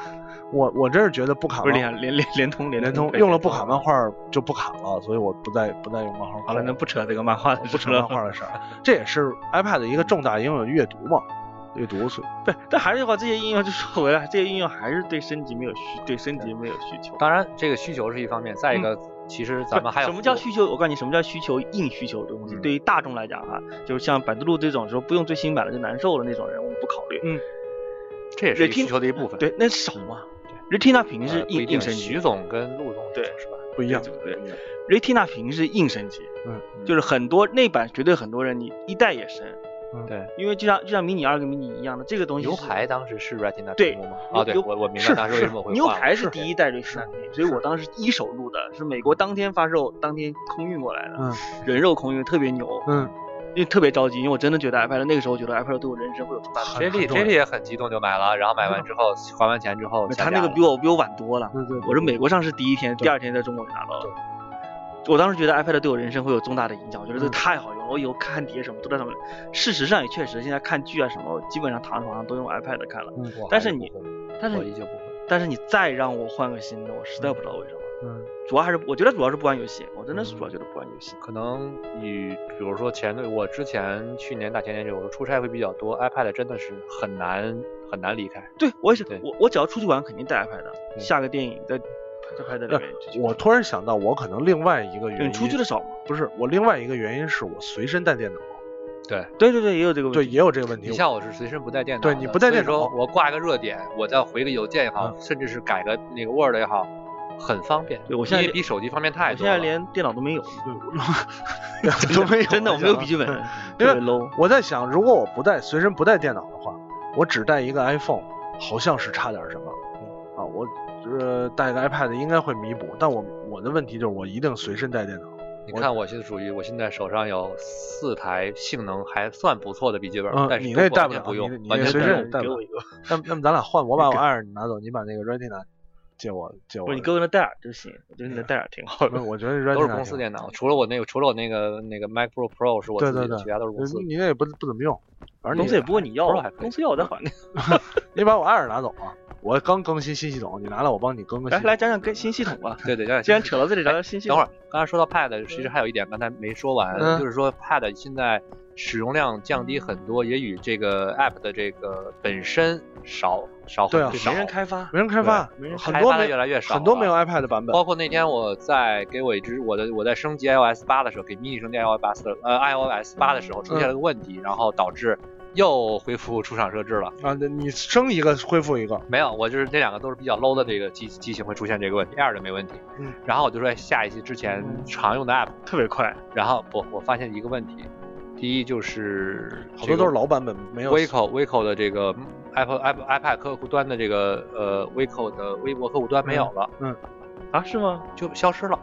我我真是觉得不卡不是漫联想联联联通联通用了不卡漫画就不卡了，所以我不再不再用漫画。好了，那不扯这个漫画不扯漫画的事儿，这也是 iPad 的一个重大应用阅读嘛，阅读所以对，但还是的话，这些应用就说回来，这些应用还是对升级没有需，对升级没有需求。当然，这个需求是一方面，再一个，其实咱们还有什么叫需求？我告诉你，什么叫需求？硬需求的东西，嗯对于大众来讲哈，就是像百度路这种说不用最新版的就难受的那种人，我们不考虑。嗯，这也是需求的一部分。对，那少嘛。Retina 屏是硬硬升级徐，总跟陆总对是吧？不一样。对，Retina 屏是硬升级，嗯，就是很多内版绝对很多人你一代也升，对，因为就像就像迷你二跟迷你一样的这个东西，牛排当时是 Retina 对屏幕吗？啊，对我我明白是当时为什么会牛排是第一代 Retina 屏，所以我当时一手录的，是美国当天发售，当天空运过来的，嗯人肉空运特别牛，嗯，因为特别着急，因为我真的觉得 iPad 那个时候觉得 iPad 对我人生会有重大的这里很重要这里也很激动就买了，然后买完之后 还完钱之后他那个比我比我晚多了，对对，我是美国上市第一天，第二天在中国就拿到了。我当时觉得 iPad 对我人生会有重大的影响，我觉得这太好用了，我以后看碟什么都在上面。事实上也确实，现在看剧啊什么，我基本上躺在床上都用 iPad 看了。嗯但是你但是。但是你再让我换个新的，我实在不知道为什么。嗯主要还是我觉得主要是不玩游戏，我真的是主要觉得不玩游戏。可能你比如说前对我之前去年大前年就我出差会比较多，iPad 真的是很难很难离开。对我也是，我我只要出去玩肯定带 iPad 的，下个电影再再拍在里呃面。我突然想到，我可能另外一个原因，你出去的少吗？不是我另外一个原因是我随身带电脑，对，对对对，也有这个问对，也有这个问题你。像我是随身不带电脑，对你不带电脑我挂个热点，我再回个邮件也好，嗯甚至是改个那个 Word 也好，很方便。对我现在比手机方便太多我现在。连电脑都没有，都没有真的我没有笔记本，因为特别 low。我在想，如果我不带随身不带电脑的话，我只带一个 iPhone，好像是差点什么。啊，我呃带个 iPad 应该会弥补，但我我的问题就是我一定随身带电脑。你看我现在属于我现在手上有四台性能还算不错的笔记本，嗯但是都你那带不了不用你，你随身。带不了给我一个，那么那么咱俩换，我 把我 Air 拿走，你把那个 Retina 借我借我。不是你哥哥那戴尔就行，我觉得你的戴尔挺好的，。我觉得都是公司电脑，除了我那个，除了我那个那个 MacBook Pro 是我自己的，对对对其他都是公司。你那也不不怎么用，反正公司也不问你要公司要我再还。你你把我 Air 拿走啊。我刚更新新系统，你拿来我帮你更更新。来来讲讲更新系统吧。对对，既然扯到这里，聊聊新系统。等会儿，刚才说到 Pad，其实还有一点刚才没说完，嗯就是说 Pad 现在使用量降低很多，也与这个 App 的这个本身少少对啊很少没人开发，没人开发，没人很多没开发的越来越少，很多没有 iPad 的版本。包括那天我在给我一只我的我在升级 iOS 八的时候，给 mini 升级 iOS 八的呃 iOS 八的时候出现了个问题，然后导致又恢复出厂设置了。啊，那你升一个恢复一个，没有，我就是这两个都是比较 low 的这个机机型会出现这个问题，Air 的没问题。嗯，然后我就说下一期之前常用的 app，特别快。然后不，我发现一个问题，第一就是好多都是老版本，没有 Vico Vico 的这个 Apple Apple iPad 客户端的这个呃 Vico 的微博客户端没有了，啊，是吗？就消失了。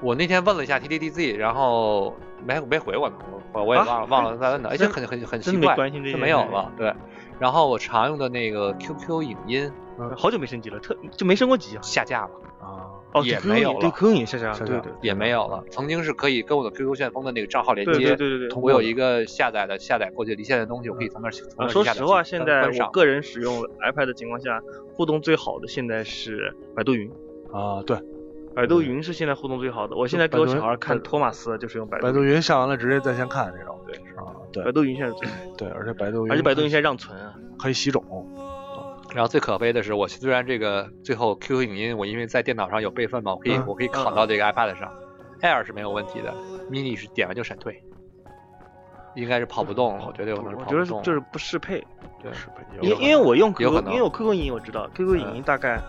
我那天问了一下 TDDZ，然后没没回我呢，我我也啊忘了、忘了再问的，而且很很很奇怪，就没有了。对，然后我常用的那个 QQ 影音好久没升级了，特就没升过级啊。下架了，啊，哦，也没有了对对也没有了。曾经是可以跟我的 QQ 旋风的那个账号连接，对对对对。我有一个下载的下载过去离线的东西，我可以从那儿说实话，现在我个人使用 iPad 的情况下，互动最好的现在是百度云。啊，对，百度云是现在互动最好的。我现在给我小孩看托马斯就是用百百度云下完了直接在线看这种，对是啊，对百度云现在最好，对，而且百度云，而且百度云现在让存啊。可以洗种，然后最可悲的是，我虽然这个最后 QQ 影音我因为在电脑上有备份嘛，我可以、嗯我可以拷到这个 iPad 上、Air 是没有问题的，mini 是点完就闪退，应该是跑不动了，我觉得有可能是我跑不动。觉得是就是不适配，对？因为因为我用有 QQ，可能因为我 QQ 影音我知道，QQ 影嗯音大概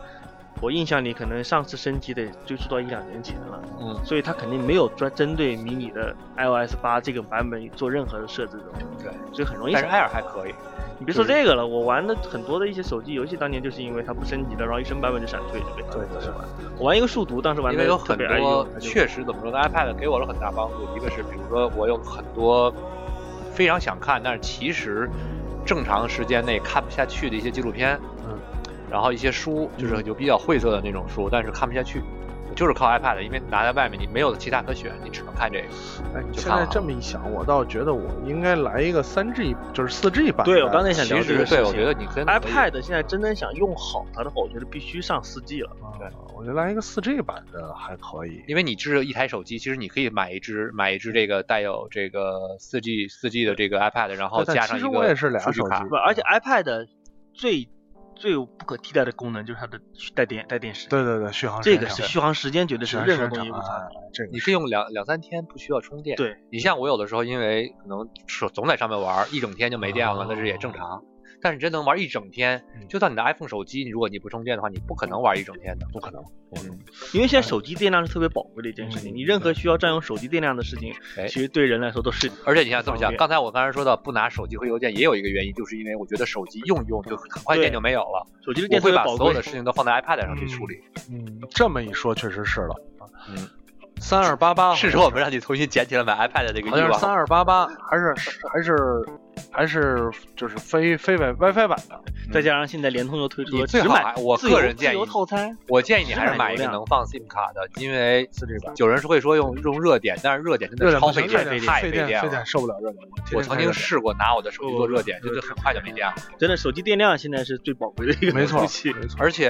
我印象里可能上次升级得追溯到一两年前了，嗯，所以它肯定没有专针对迷你的 iOS 八这个版本做任何的设置的，对，所以很容易但是。Air 还可以，你别说这个了，我玩的很多的一些手机游戏，当年就是因为它不升级的，然后一升版本就闪退，就被对对。是吧？我玩一个数独，当时玩的有很特别爱多用，确实怎么说呢，iPad 给我了很大帮助。一个是比如说我有很多非常想看，但是其实正常时间内看不下去的一些纪录片，嗯，然后一些书，就是有比较晦涩的那种书，但是看不下去，就是靠 iPad，因为拿在外面你没有其他可选，你只能看这个。哎，你就看现在这么一想，我倒觉得我应该来一个三 G，就是四 G 版的。对我刚才想聊其实对，这个事情我觉得你跟 iPad 现在真正想用好它的话，我觉得必须上四 G 了。对，我觉得来一个四 G 版的还可以。因为你只有一台手机，其实你可以买一只买一只这个带有这个四 G 四 G 的这个 iPad，然后加上一个其实我也是俩数据卡手机不，而且 iPad 最最不可替代的功能就是它的带电带电时间，对对对，续航时这个是续航时间绝对是任何东西无法。哎这个你可以用两两三天不需要充电。对，你像我有的时候因为可能手总在上面玩，一整天就没电了，哦那是也正常。但是你真能玩一整天，嗯就算你的 iPhone 手机，你如果你不充电的话，你不可能玩一整天的。不可能。因为现在手机电量是特别宝贵的一件事情，嗯你任何需要占用手机电量的事情，哎其实对人来说都是。而且你看这么想，刚才我刚才说到不拿手机回邮件，也有一个原因，就是因为我觉得手机用一用就很快电就没有了，手机的我会把所有的事情都放在 iPad 上去处理。嗯，这么一说确实是了。嗯，三二八八是说我们让你重新捡起来买 iPad 的这个欲望好像是三。二八八，还是还是还是就是非非 Wi WiFi 版的。再加上现在联通又推出你了只买最好还我个人建议自由套餐，我建议你还是买一个能放 SIM 卡的，因为四 G 版。有人是会说用用热点，但是热点真的超费电，太费费电，了电。受不了热点。我曾经试过拿我的手机做热点，不不不就就很快就没电了。真的手机电量现在是最宝贵的一个没错东西。没错。而且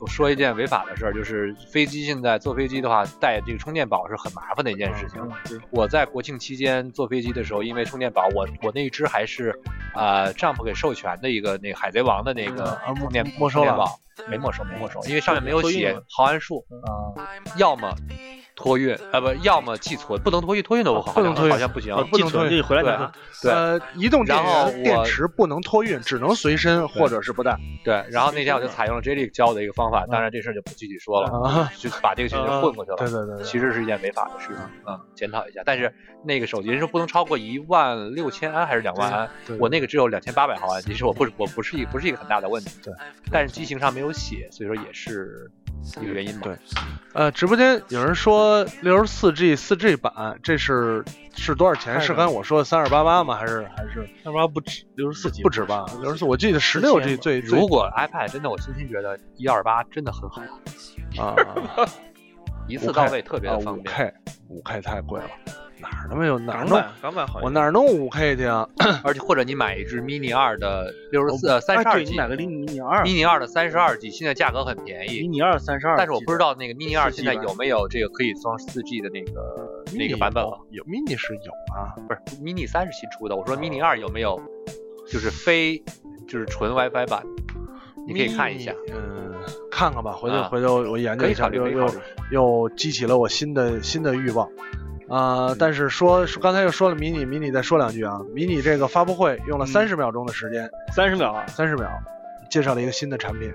我说一件违法的事儿，就是飞机现在坐飞机的话，带这个充电宝是很麻烦的一件事情。对我在国庆期间坐飞机的时候，因为充电宝，我我那一只还是呃 Jump 给授权的一个那个海贼王的那个啊充电没收了充电宝，没没收没没收，因为上面没有写毫安数，啊，要么托运啊不，要么寄存，不能托运，托运的不好像不能托运好像不行。哦寄不能托运存就回来对拿。对呃，移动电然后源电池不能托运，只能随身或者是不带。对，然后那天我就采用了 J 莉教我的一个方法，当然这事儿就不具体说了，啊，就把这个群就混过去了。对对对对，其实是一件违法的事情，嗯，检讨一下。但是那个手机人说不能超过一万六千安还是两万安，对我那个只有两千八百毫安，其实我不是我不是一不是一个很大的问题，对。但是机型上没有写，所以说也是一个原因吧。对呃，直播间有人说六十四 G 四 G 版，这是是多少钱？是刚才我说的三二八八吗？还是还是三二八不止六十四 G，不止吧？六十四，我记得十六 G 最最如果 iPad 真的，我真心觉得一二八真的很好，啊，一次到位特别方便。五 K 五 K 太贵了，哪儿他妈有哪儿弄？港版好一点，我哪儿弄五 K 去啊？而且或者你买一只 mini 二的六十四哎三十二你买个 mini 二 mini 二的三十二 G，现在价格很便宜。mini 二三十二，但是我不知道那个 mini 二现在有没有这个可以装四 G 的那个那个版本了。有 mini 是有啊，不是 mini 三是新出的，我说 mini 二有没有就是非就是纯 WiFi 版？你可以看一下，嗯，看看吧，回头、啊回头我研究一下，又又。又激起了我新的新的欲望。啊、但是说说刚才又说了迷你，迷你再说两句啊。迷你这个发布会用了嗯三十秒钟的时间，三十秒啊，三十、秒介绍了一个新的产品。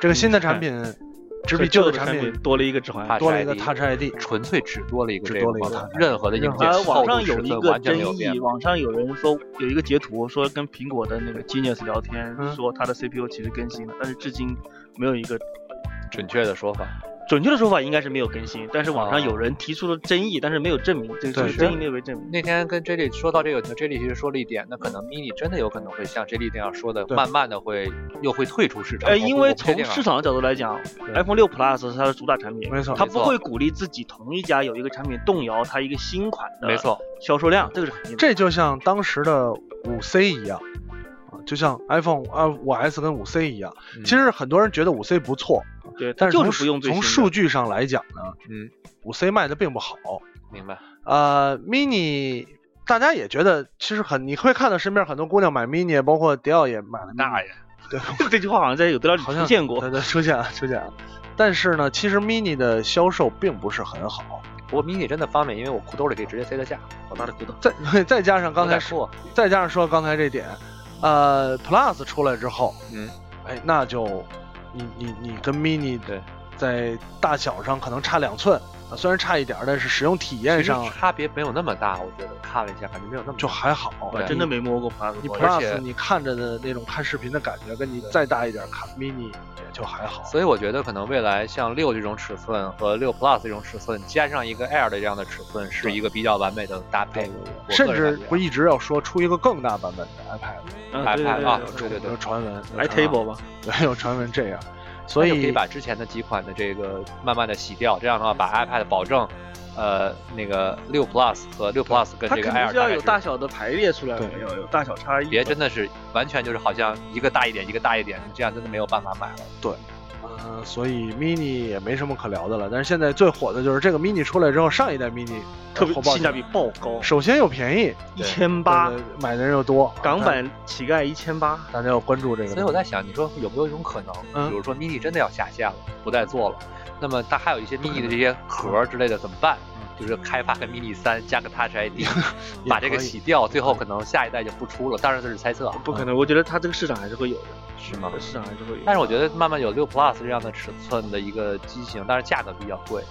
这个新的产品只比旧的产品多了一个指环。多了一个 Touch ID，纯粹只多了一个只这个多了一个任何的硬件呃，网上有一个争议，。网上有人说有一个截图说跟苹果的那个 Genius 聊天，嗯说它的 CPU 其实更新了，但是至今没有一个准确的说法，准确的说法，应该是没有更新。但是网上哦有人提出了争议，但是没有证明，这个对争议没有被证明。那天跟 J 莉说到这个，J 莉其实说了一点，那可能 mini 真的有可能会像 J 莉那样说的，慢慢的会又会退出市场。哎，因为从市场的角度来讲，iPhone 六 Plus 是它的主打产品，没错它不会鼓励自己同一家有一个产品动摇它一个新款的没错，销售量，这个是肯定的。这就像当时的五 C 一样，啊，就像 iPhone 啊五 S 跟五 C 一样。嗯其实很多人觉得五 C 不错，对，但是从就是不用最从数据上来讲呢，嗯，五 C 卖的并不好。明白。呃，mini 大家也觉得其实很，你会看到身边很多姑娘买 mini，包括迪奥也买了大爷，对，这句话好像在有资料里好像出现过。对对，出现了出现了。但是呢，其实 mini 的销售并不是很好。不过 mini 真的方便，因为我裤兜里可以直接塞得下，好大的裤兜。再 再加上刚才说，再加上说刚才这点，呃，Plus 出来之后，嗯，哎，那就你你你跟 mini 的在大小上可能差两寸啊，虽然差一点儿，但是使用体验上差别没有那么大，我觉得看了一下，感觉没有那么大就还好。对我真的没摸过 Plus，你 Plus 你看着的那种看视频的感觉，跟你再大一点看 mini 也就还好。所以我觉得可能未来像六这种尺寸和六 Plus 这种尺寸，加上一个 Air 的这样的尺寸，是一个比较完美的搭配。甚至不一直要说出一个更大版本的 iPad，嗯，对对 iPad 对啊对对对对有传闻，来 Table 吧，对，有传闻这样，所以可以把之前的几款的这个慢慢的洗掉，这样的话把 iPad 保证，呃，那个六 Plus 和六 Plus 跟这个 Air 是要有大小的排列出来的，对要有大小差异。别真的是完全就是好像一个大一点一个大一点，这样真的没有办法买了。嗯、所以 mini 也没什么可聊的了。但是现在最火的就是这个 mini 出来之后，上一代 mini 特别火爆性价比爆高，首先又便宜，一千八买的人又多，港版乞丐一千八，大家要关注这个。所以我在想，你说有没有一种可能，嗯比如说 mini 真的要下线了，不再做了，那么它还有一些 mini 的这些壳之类的怎么办？就是开发个 mini 三，加个 Touch ID，把这个洗掉，最后可能下一代就不出了。当然这是猜测啊，不可能，我觉得它这个市场还是会有的，是吗？市场还是会有。但是我觉得慢慢有六 Plus 这样的尺寸的一个机型，但是价格比较贵，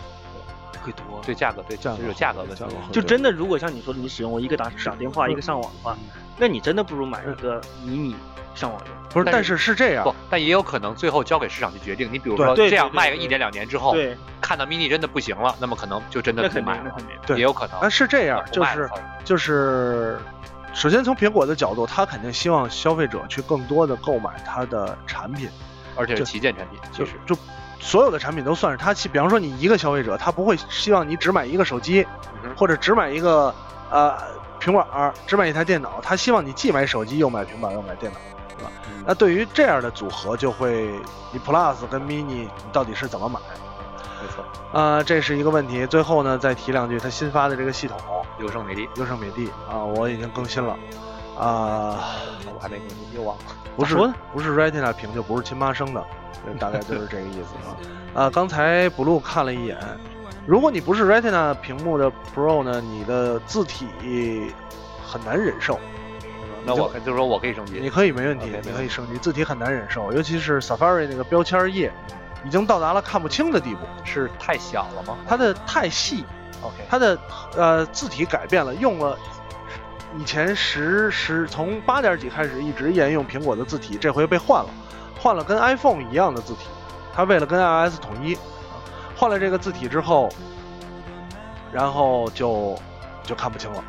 会多。对价格对价格是有价格问题。就真的，如果像你说的，你使用我一个打打电话，一个上网的话，那你真的不如买一个迷你上网用。不是，但是是是这样。不，，但也有可能最后交给市场去决定。你比如说这样卖个一年两年之后，对，看到 mini 真的不行了，那么可能就真的不买，了。对。也有可能。啊是这样，就是就就是，首先从苹果的角度，他肯定希望消费者去更多的购买它的产品，而且是旗舰产品，其就实。就所有的产品都算是他，比方说你一个消费者，他不会希望你只买一个手机，或者只买一个呃平板儿，只买一台电脑，他希望你既买手机又买平板儿又买电脑，对吧？嗯那对于这样的组合，就会你 Plus 跟 Mini 你到底是怎么买？没错，呃，这是一个问题。最后呢，再提两句，它新发的这个系统优胜美地，优胜美地啊，我已经更新了啊、我还没更新，又忘了。不是不是 Retina 屏就不是亲妈生的，大概就是这个意思啊。啊，刚才 Blue 看了一眼，如果你不是 Retina 屏幕的 Pro 呢，你的字体很难忍受。那我就是说我可以升级，你可以没问题你可以升级，字体很难忍受，尤其是 Safari 那个标签页，已经到达了看不清的地步，是太小了吗它的太细，？OK，它的呃字体改变了，用了以前十十从八点几开始一直沿用苹果的字体，这回被换了，换了跟 iPhone 一样的字体，它为了跟 iOS 统一，啊换了这个字体之后，然后就就看不清了，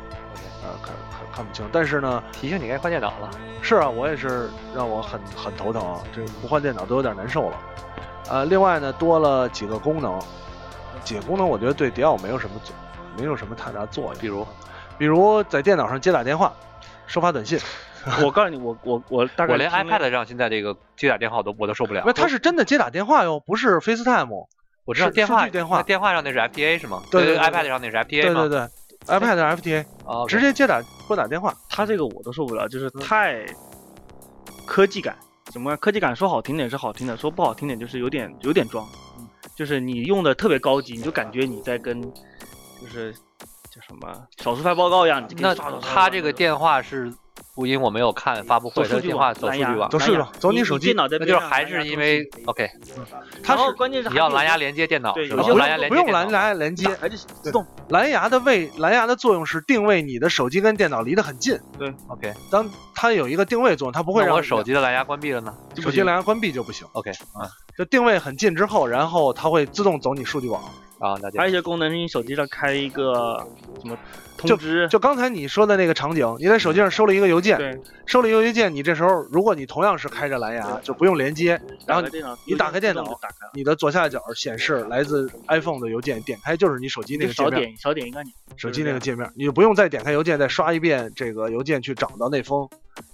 呃看看看不清，但是呢。提醒你该换电脑了。是啊，我也是让我很很头疼啊，这不换电脑都有点难受了。呃，另外呢，多了几个功能，几个功能我觉得对迪奥没有什么作，没有什么太大作用。比如，比如在电脑上接打电话、收发短信，我告诉你，我我我大概我连 iPad 上现在这个接打电话我都我都受不了不，。它是真的接打电话哟，不是 FaceTime。我知道电话电话电话上那是 FTA 是吗？对对对 iPad 上那是 FTA 吗？对对对，iPad FTA 哦直接接打拨打电话。他这个我都受不了，就是太科技感。怎么？科技感说好听点是好听的，说不好听点就是有点有点装。就是你用的特别高级，你就感觉你在跟就是叫什么少数派报告一样。你就给那他这个电话是不因我没有看发布会，的电话走数据网，走数据网走你手机电脑在那，就是还是因为 OK，它它是是关键是你要蓝牙连，接电脑对是吧？蓝牙连不用蓝。牙连接，而且自动。蓝牙的位蓝牙的作用是定位你的手机跟电脑离得很近。对 OK，当它有一个定位作用，它不会让我手机的蓝牙关闭了呢手机蓝牙关闭就不行。？OK 啊就定位很近之后，然后它会自动走你数据网。啊，了解还有一些功能是你手机上开一个什么通知，就刚才你说的那个场景，你在手机上收了一个邮件，对，收了一个邮件，你这时候如果你同样是开着蓝牙，就不用连接，然后打开电脑，你打开电脑。你的左下角显示来自 iPhone 的邮件，点开就是你手机那个界面，少点少点一个按钮，手机那个界面，你就不用再点开邮件，再刷一遍这个邮件去找到那封。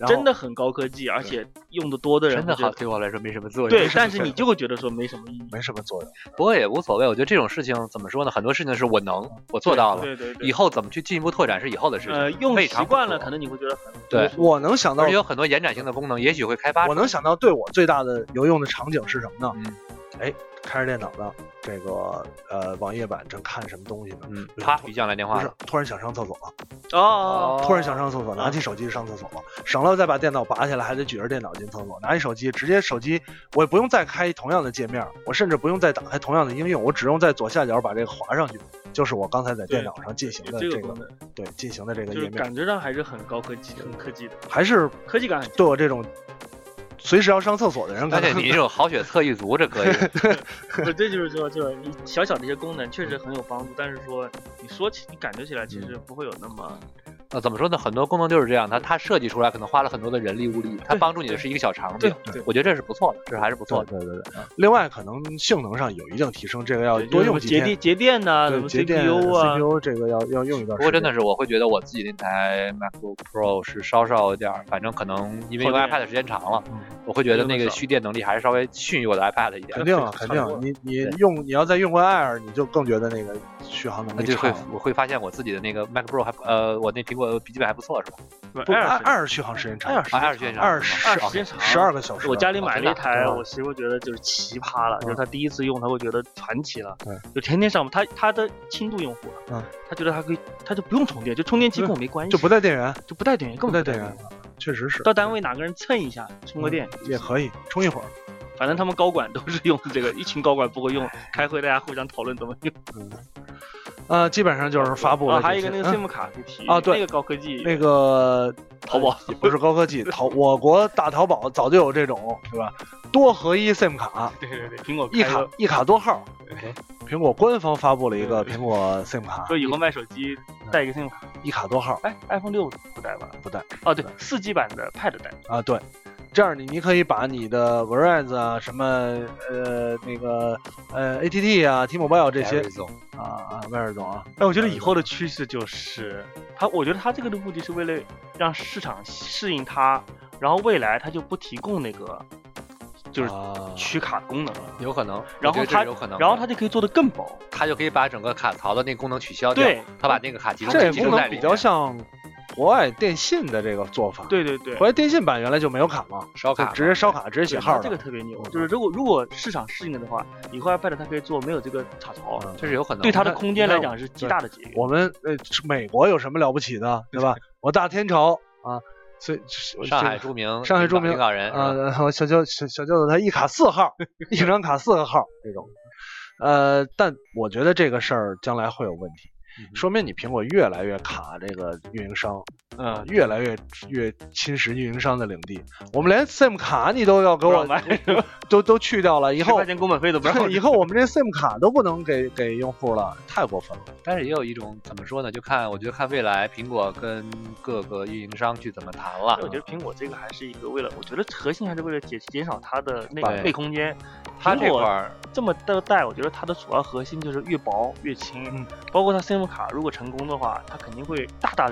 真的很高科技，而且用的多的人真的好，对我来说没什么作用。对，但是你就会觉得说没什么意义。没什么作用。不过也无所谓，我觉得这种事情怎么说呢？很多事情是我能，我做到了，对对对，以后怎么去进一步拓展是以后的事情。呃用习惯了，可可能你会觉得很对我能想到而且，有很多延展性的功能，也许会开发。我能想到对我最大的有用的场景是什么呢？嗯哎，开着电脑呢，这个呃网页版正看什么东西呢？嗯，啪，一键来电话不是话了。，突然想上厕所了，哦，突然想上厕所，拿起手机上厕所了，省了再把电脑拔下来，还得举着电脑进厕所，拿起手机直接手机，我也不用再开同样的界面，我甚至不用再打开同样的应用，我只用在左下角把这个划上去，就是我刚才在电脑上进行的这个对进行的这个就是页面，感觉上还是很高科技、很科技的，还是科技感。对我这种随时要上厕所的人，可而且你这种好血测一族，这可以。不，这就是说，就是你小小的一些功能确实很有帮助，但是说你说起，你感觉起来其实不会有那么那怎么说呢？很多功能就是这样，它它设计出来可能花了很多的人力物力，它帮助你的是一个小场景。对对我觉得这是不错的，这还是不错的。对对对。另外，可能性能上有一定提升，这个要多用几天节电。节电呐，什么对节电 CPU 啊，CPU 这个要要用一段时间。不过真的是，我会觉得我自己那台 MacBook Pro 是稍稍有点儿，反正可能因为用 iPad 时间长了嗯，我会觉得那个蓄电能力还是稍微逊于我的 iPad 一点肯。定啊，肯定你你用你要再用过 Air，你就更觉得那个续航能那就会力差。我会发现我自己的那个 Mac Pro 还呃，我那苹果笔记本还不错，是吧？不不二，Air 续航时间长，Air 啊，Air 时间长二十二时间长，十二个小时。我家里买了一台，哦我媳妇觉得就是奇葩了，就是她第一次用，她会觉得传奇了对，就天天上她她的轻度用户了，嗯，她觉得她可以，她就不用充电，就充电器跟我没关系，就不带电源，就不带电源，更不带电源，，确实是到单位哪个人蹭一下，充个电，也可以充一会儿。反正他们高管都是用这个，一群高管不会用，开会大家互相讨论怎么用。呃，基本上就是发布了啊，还有一个那个嗯 SIM 卡提啊对那个高科技，那个淘宝不是高科技，淘我国大淘宝早就有这种，是吧？多合一 SIM 卡，对对对，苹果一卡一卡多号。苹果官方发布了一个苹果 SIM 卡，说以后卖手机带一个 SIM 卡，一卡多号哎，iPhone 六不带吧？不带哦，对，四 G 版的 Pad 带。啊，对。这样你你可以把你的 Verizon 啊、什么呃那个呃 ATT 啊、T-Mobile 这些啊啊，威尔总啊，哎，我觉得以后的趋势就是，他，我觉得他这个的目的是为了让市场适应它，然后未来他就不提供那个就是啊。取卡功能了，有可能，然后我觉得这它是有可能，然后他就可以做得更薄。他就可以把整个卡槽的那个功能取消掉，对它把那个卡集中这个集功能比中在里面。较像国外电信的这个做法。，对对对国，外电信版原来就没有卡嘛，烧卡直接烧卡，直接写号这个特别牛，就是如果如果市场适应了的话，以后 iPad 它可以做没有这个插槽，嗯这是有可能。对它的空间来讲是极大的节约。我们呃，美国有什么了不起的，对吧？我大天朝啊，所以上海著名上海著名领导人啊，然后小舅小小舅子他一卡四号，一张卡四个号这种，呃，但我觉得这个事儿将来会有问题，说明你苹果越来越卡这个运营商，嗯，越来越越侵蚀运营商的领地。我们连 SIM 卡你都要给我买都都去掉了，以后块钱工本费都不让 以后我们这 SIM 卡都不能给给用户了，太过分了。但是也有一种怎么说呢？就看我觉得看未来苹果跟各个运营商去怎么谈了我。觉得苹果这个还是一个为了，我觉得核心还是为了减减少它的内对内空间，它苹果这块儿这么的带，我觉得它的主要核心就是越薄越轻，嗯。包括它 SIM 卡如果成功的话，它肯定会大大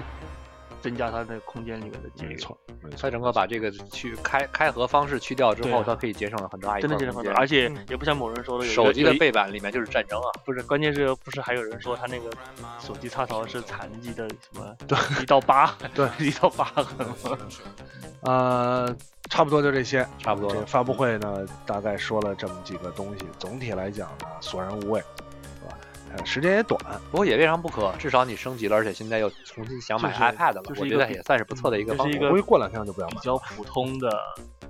增加它的空间里面的节约，没错，没错。它。整个把这个去开开合方式去掉之后，它可以节省了很大一块空间真的节省很多，而且嗯。也不像某人说的手机的背板里面就是战争啊，不是，关键是不是还有人说他那个手机插槽是残疾的什么对。一到八 对。一到八痕吗？呃，差不多就这些。差不多。这个发布会呢，大概说了这么几个东西，总体来讲呢，索然无味，时间也短，不过也未尝不可，至少你升级了，而且现在又重新想买 iPad 了，我觉得就是一个比也算是不错的一个方法。就是一个我估计过两天就不要买。比较普通的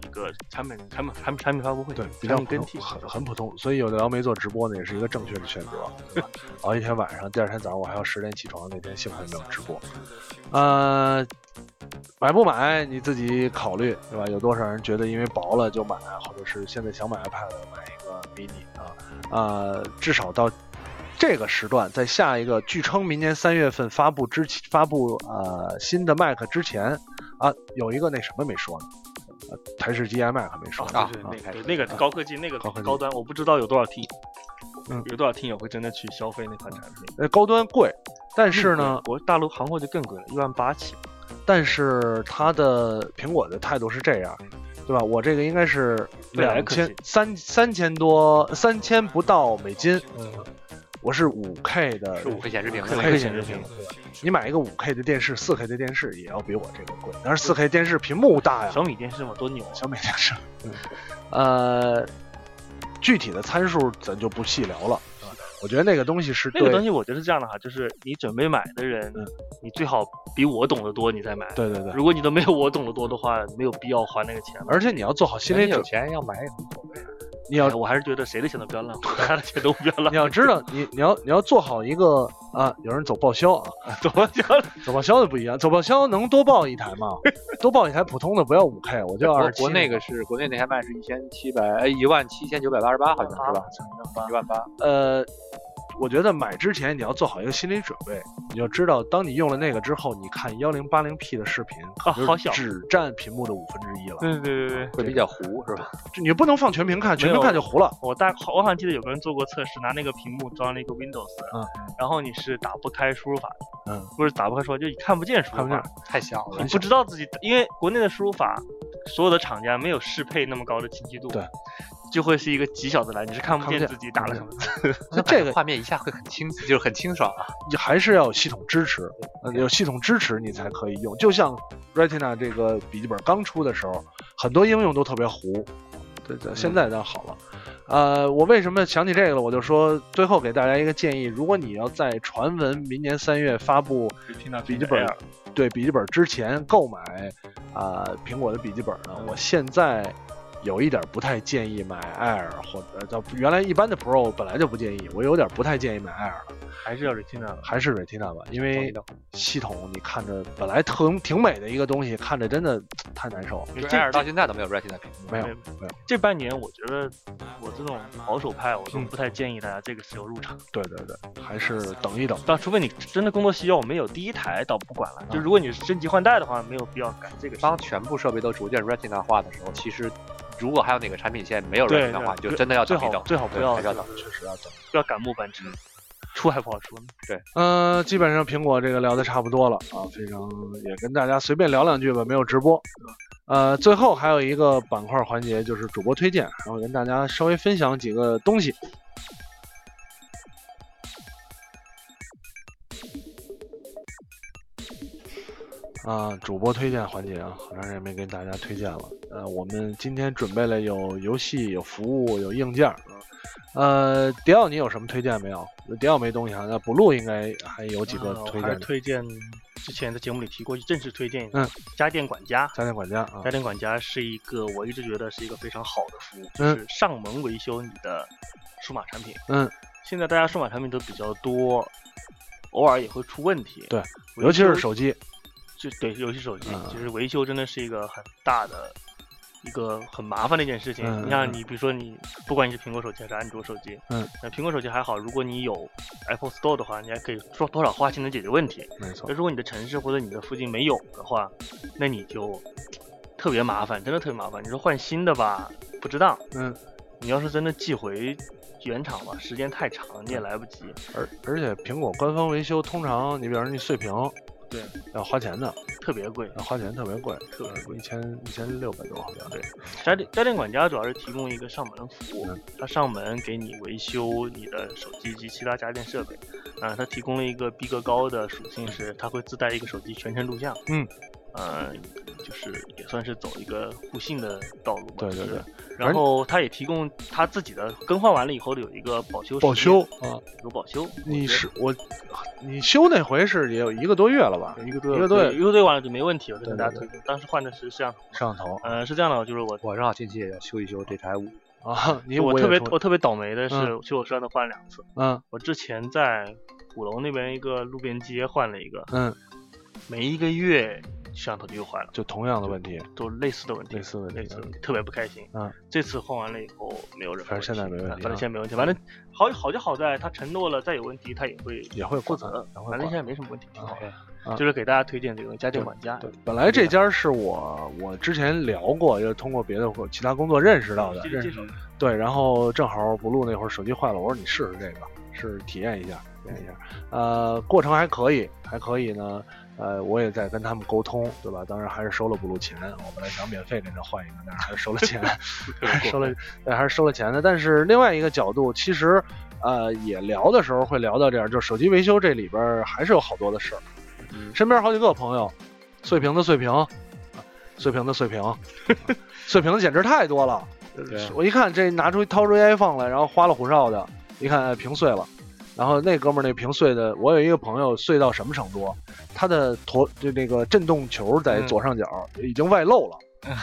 一个产品产品产品产品发布会，对，比较普通产品更替，很很普通，所以有的聊没做直播呢，也是一个正确的选择。对吧熬一天晚上，第二天早上我还要十点起床，那天幸亏没有直播。呃，买不买你自己考虑，对吧？有多少人觉得因为薄了就买，或者是现在想买 iPad 买一个 mini 啊？呃，至少到这个时段，在下一个据称明年三月份发布之前，发布呃新的 Mac 之前啊，有一个那什么没说呢？呃台式机 iMac 没说呢啊，对啊对，那个那个高科技那个高高端，我不知道有多少听嗯有多少听友会真的去消费那款产品。呃，高端贵，但是呢，国大陆行货就更贵了，一万八起。但是它的苹果的态度是这样，对吧？我这个应该是两千三三千多三千不到美金，嗯，我是五 K 的是五 K 显示屏五 K 显显示屏？你买一个五 K 的电视、四 K 的电视也要比我这个贵，但是四 K 电视屏幕大呀，小米电视嘛，多牛啊！小米电视，呃，具体的参数咱就不细聊了。我觉得那个东西是对那个东西我觉得是这样的哈，就是你准备买的人，嗯你最好比我懂得多，你再买。对对对，如果你都没有我懂得多的话，没有必要花那个钱。而且你要做好心理准备有，钱要买也无所谓。你要哎我还是觉得谁的钱都不要浪费，大家的钱都不要浪费。你要知道，你你要你要做好一个啊，有人走报销啊，走报销？走报销的不一样，走报销能多报一台吗？多报一台普通的不要五 K，我就要二。国国内个是国内那台卖是一千七百哎一万七千九百八十八，好像是吧？一万八。呃，我觉得买之前你要做好一个心理准备，你要知道，当你用了那个之后，你看幺零八零 P 的视频，啊好小只占屏幕的五分之一了。对对对对，会比较糊是吧？这你不能放全屏看，全屏看就糊了。我大我好像记得有个人做过测试，拿那个屏幕装了一个 Windows，嗯，然后你是打不开输入法的，嗯，不是打不开输入法，就看不见输入看不见法，太小了你。不知道自己，因为国内的输入法，所有的厂家没有适配那么高的清晰度，对，就会是一个极小的蓝，你是看不见见自己打了什么字。那 这个画面一下会很清，就是很清爽啊。你还是要有系统支持，呃有系统支持你才可以用。就像 Retina 这个笔记本刚出的时候，很多应用都特别糊，对对，现在倒好了。呃，我为什么想起这个了？我就说最后给大家一个建议：如果你要在传闻明年三月发布笔记本对笔记本之前购买啊、苹果的笔记本呢，我现在有一点不太建议买 Air 或者叫原来一般的 Pro 本来就不建议，我有点不太建议买 Air 了。还是要 Retina 吧。还是 Retina 吧，因为系统你看着本来特挺美的一个东西，看着真的太难受这 Air 到现在都没有 Retina 屏幕。没有没没有，这半年我觉得我这种保守派，我都嗯不太建议大家这个时候入场。对对对，还是等一等。但除非你真的工作需要，我们有第一台倒不管了。就如果你是升级换代的话，没有必要赶这个。当全部设备都逐渐 Retina 化的时候，其实如果还有哪个产品线没有对 Retina 化，你就真的要最好等一等，最好不要对还是要等。确实要等。不要赶末班车，出还不好出呢。嗯、基本上苹果这个聊的差不多了啊，非常也跟大家随便聊两句吧，没有直播。呃，最后还有一个板块环节就是主播推荐，然后跟大家稍微分享几个东西。啊，主播推荐环节啊，好长时间没跟大家推荐了。呃，我们今天准备了有游戏、有服务、有硬件儿。呃，迪奥，你有什么推荐没有？迪奥没东西啊，那补录应该还有几个呃还是推荐的。推荐之前在节目里提过，正式推荐一下嗯家电管家。家电管家啊家，电管家是一个我一直觉得是一个非常好的服务，嗯就是上门维修你的数码产品。嗯，现在大家数码产品都比较多，偶尔也会出问题。对，尤其是手机，就对，游戏手机，嗯其实维修真的是一个很大的、一个很麻烦的一件事情。你像你，比如说你，不管你是苹果手机还是安卓手机，嗯，那苹果手机还好，如果你有 Apple Store 的话，你还可以说多少花钱能解决问题。没错那，如果你的城市或者你的附近没有的话，那你就特别麻烦，真的特别麻烦。你说换新的吧，不值当。嗯，你要是真的寄回原厂吧，时间太长，你也来不及。而而且苹果官方维修通常，你比方说你碎屏，对，要花钱的，特别贵。要花钱特别贵，特别贵一千一千六百多好像。对，家电家电管家主要是提供一个上门服务嗯，他上门给你维修你的手机及其他家电设备。啊，他提供了一个逼格高的属性是，它会自带一个手机全程录像。嗯，呃，就是也算是走一个互信的道路吧。对对对是。然后他也提供他自己的更换完了以后的有一个保修保修啊，有保修。你是我，你修那回是也有一个多月了吧？一个多一个多月一个多月完了就没问题了，跟大家推荐。当时换的是摄像头。摄像头呃，是这样的，就是我我正好近期也要修一修这台五，啊，你我特别我特别倒霉的是，嗯其实我摄像头换了两次。嗯我之前在鼓楼那边一个路边街换了一个，嗯，每一个月摄像头就又坏了，就同样的问题，都类似的问题，类似问题类似的问题，特别不开心。嗯，这次换完了以后没有任何问题，反正现在没问题反正啊现在没问题。反正好好就好在他承诺了，再有问题他也会也会负管责反正现在没什么问题，挺好的。啊就是给大家推荐这个家电管家，对，本来这家是我我之前聊过，就是通过别的或其他工作认识到的，认识对，然后正好不录那会儿手机坏了，我说你试试这个，试体验一下，体验一下。呃，过程还可以，还可以呢。呃，我也在跟他们沟通，对吧？当然还是收了不露钱。我本来想免费给他换一个，但是还是收了钱，收了，对，还是收了钱的。但是另外一个角度，其实呃也聊的时候会聊到这样，就是手机维修这里边还是有好多的事儿。身边好几个朋友，碎屏的碎屏，啊碎屏的碎屏，啊碎屏的简直太多了。对我一看这拿出掏出 iPhone 来，然后花里胡哨的，一看哎屏碎了，然后那哥们儿那屏碎的，我有一个朋友碎到什么程度，他的陀就那个震动球在嗯左上角已经外露了，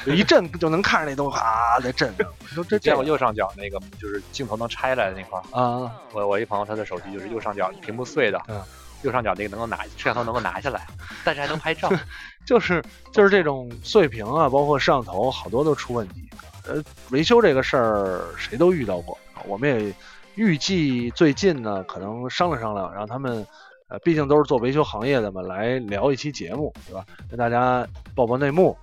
就一震就能看着那东西啊在震着，我说这这样见过右上角那个就是镜头能拆来的那块儿。啊我我一朋友他的手机就是右上角屏幕碎的，嗯右上角那个能够拿摄像头能够拿下来，但是还能拍照。就是就是这种碎屏啊，包括摄像头，好多都出问题。呃，维修这个事儿谁都遇到过，我们也预计最近呢，可能商量商量，让他们，呃，毕竟都是做维修行业的嘛，来聊一期节目，对吧？跟大家报报内幕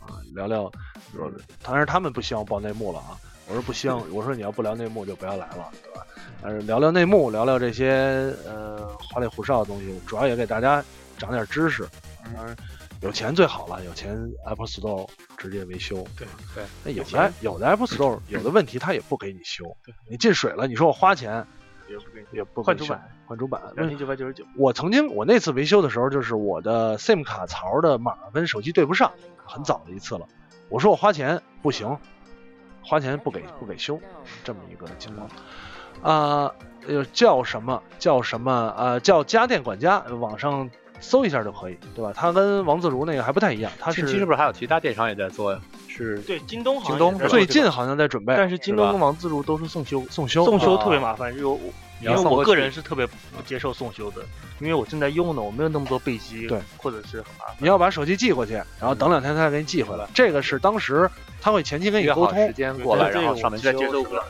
啊，聊聊，说，当然他们不希望报内幕了啊，我说不希望，我说你要不聊内幕就不要来了，对吧？但是聊聊内幕，聊聊这些呃花里胡哨的东西，主要也给大家长点知识。当然，有钱最好了，有钱 Apple Store 直接维修。对对，那有的有的 Apple Store 有的问题它也不给你修，你进水了，你说我花钱也不给也不换主板，换主板。两千九百九十九，我曾经我那次维修的时候，就是我的 SIM 卡槽的码跟手机对不上，很早的一次了。我说我花钱不行，花钱不给不给修，这么一个情况。啊、呃，叫什么叫什么呃，叫家电管家，网上搜一下就可以，对吧？它跟王自如那个还不太一样，它是近期是不是还有其他电商也在做呀？是对，京东好像京东最近好像在准备，但是京东跟王自如都是送修，送修送修啊特别麻烦，因为我因为我个人是特别不接受送修的，因为我正在用呢，我没有那么多备机，对，或者是很麻烦。你要把手机寄过去，然后等两天他再给你寄回来。这个是当时他会前期跟你沟通约好时，间过来，然后上门修我实在接受不了。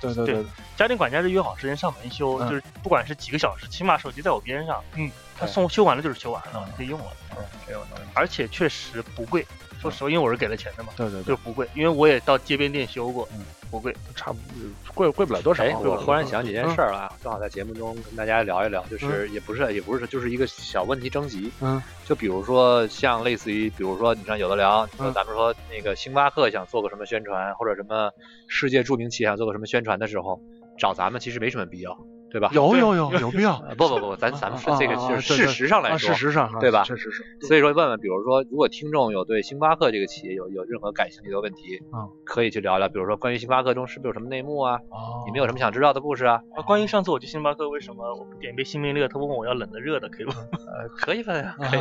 对对对对，家庭管家是约好时间上门修，嗯就是不管是几个小时，起码手机在我边上，嗯，他送修完了就是修完了你，可以用了，而且确实不贵。说实话，因为我是给了钱的嘛，对对对，就不贵，因为我也到街边店修过嗯，不贵。差不多贵贵不了多少。我忽然想起一件事儿了啊，正好在节目中跟大家聊一聊，就是也不是也不是，就是一个小问题征集。嗯，就比如说像类似于，比如说你像有的聊，你说嗯。咱们说那个星巴克想做个什么宣传，或者什么世界著名企业想做个什么宣传的时候，找咱们其实没什么必要，对吧？有有有有必要。呃 不不不，咱咱们是这个啊啊就是对对事实上来啊，说，事实上啊对吧确实是。所以说问问，比如说，如果听众有对星巴克这个企业有有任何感兴趣的问题，嗯，可以去聊聊，比如说关于星巴克中是不是有什么内幕啊？哦你们有什么想知道的故事啊？啊，关于上次我去星巴克，为什么我点一杯星冰乐，他问我要冷的热的，可以吗？呃，可以问啊，可以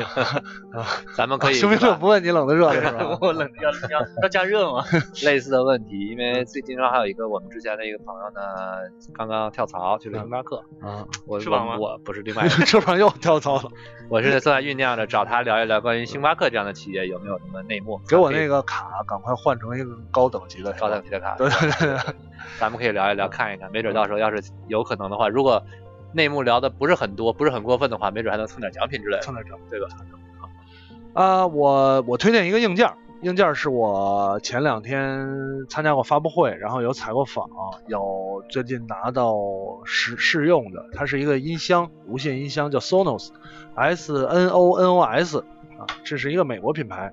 咱们可以星冰乐不问你冷的热的是吧？我冷的要要要加热吗？类似的问题，因为最近正好还有一个我们之前的一个朋友呢，刚刚跳槽去了星巴克，啊，我翅膀吗我我不是另外一个，这帮又跳槽了，我是正在酝酿着找他聊一聊关于星巴克这样的企业有没有什么内幕，给我那个个卡赶快换成一个高等级的，高等级的卡，对对对对，咱们可以聊一聊看一看，没准到时候要是有可能的话，如果内幕聊的不是很多，不是很过分的话，没准还能蹭点奖品之类的，蹭点奖，对吧？啊，我我推荐一个硬件儿，硬件是我前两天参加过发布会，然后有采过访，有最近拿到试试用的，它是一个音箱，无线音箱叫 Sonos，S N O N O S 啊，这是一个美国品牌。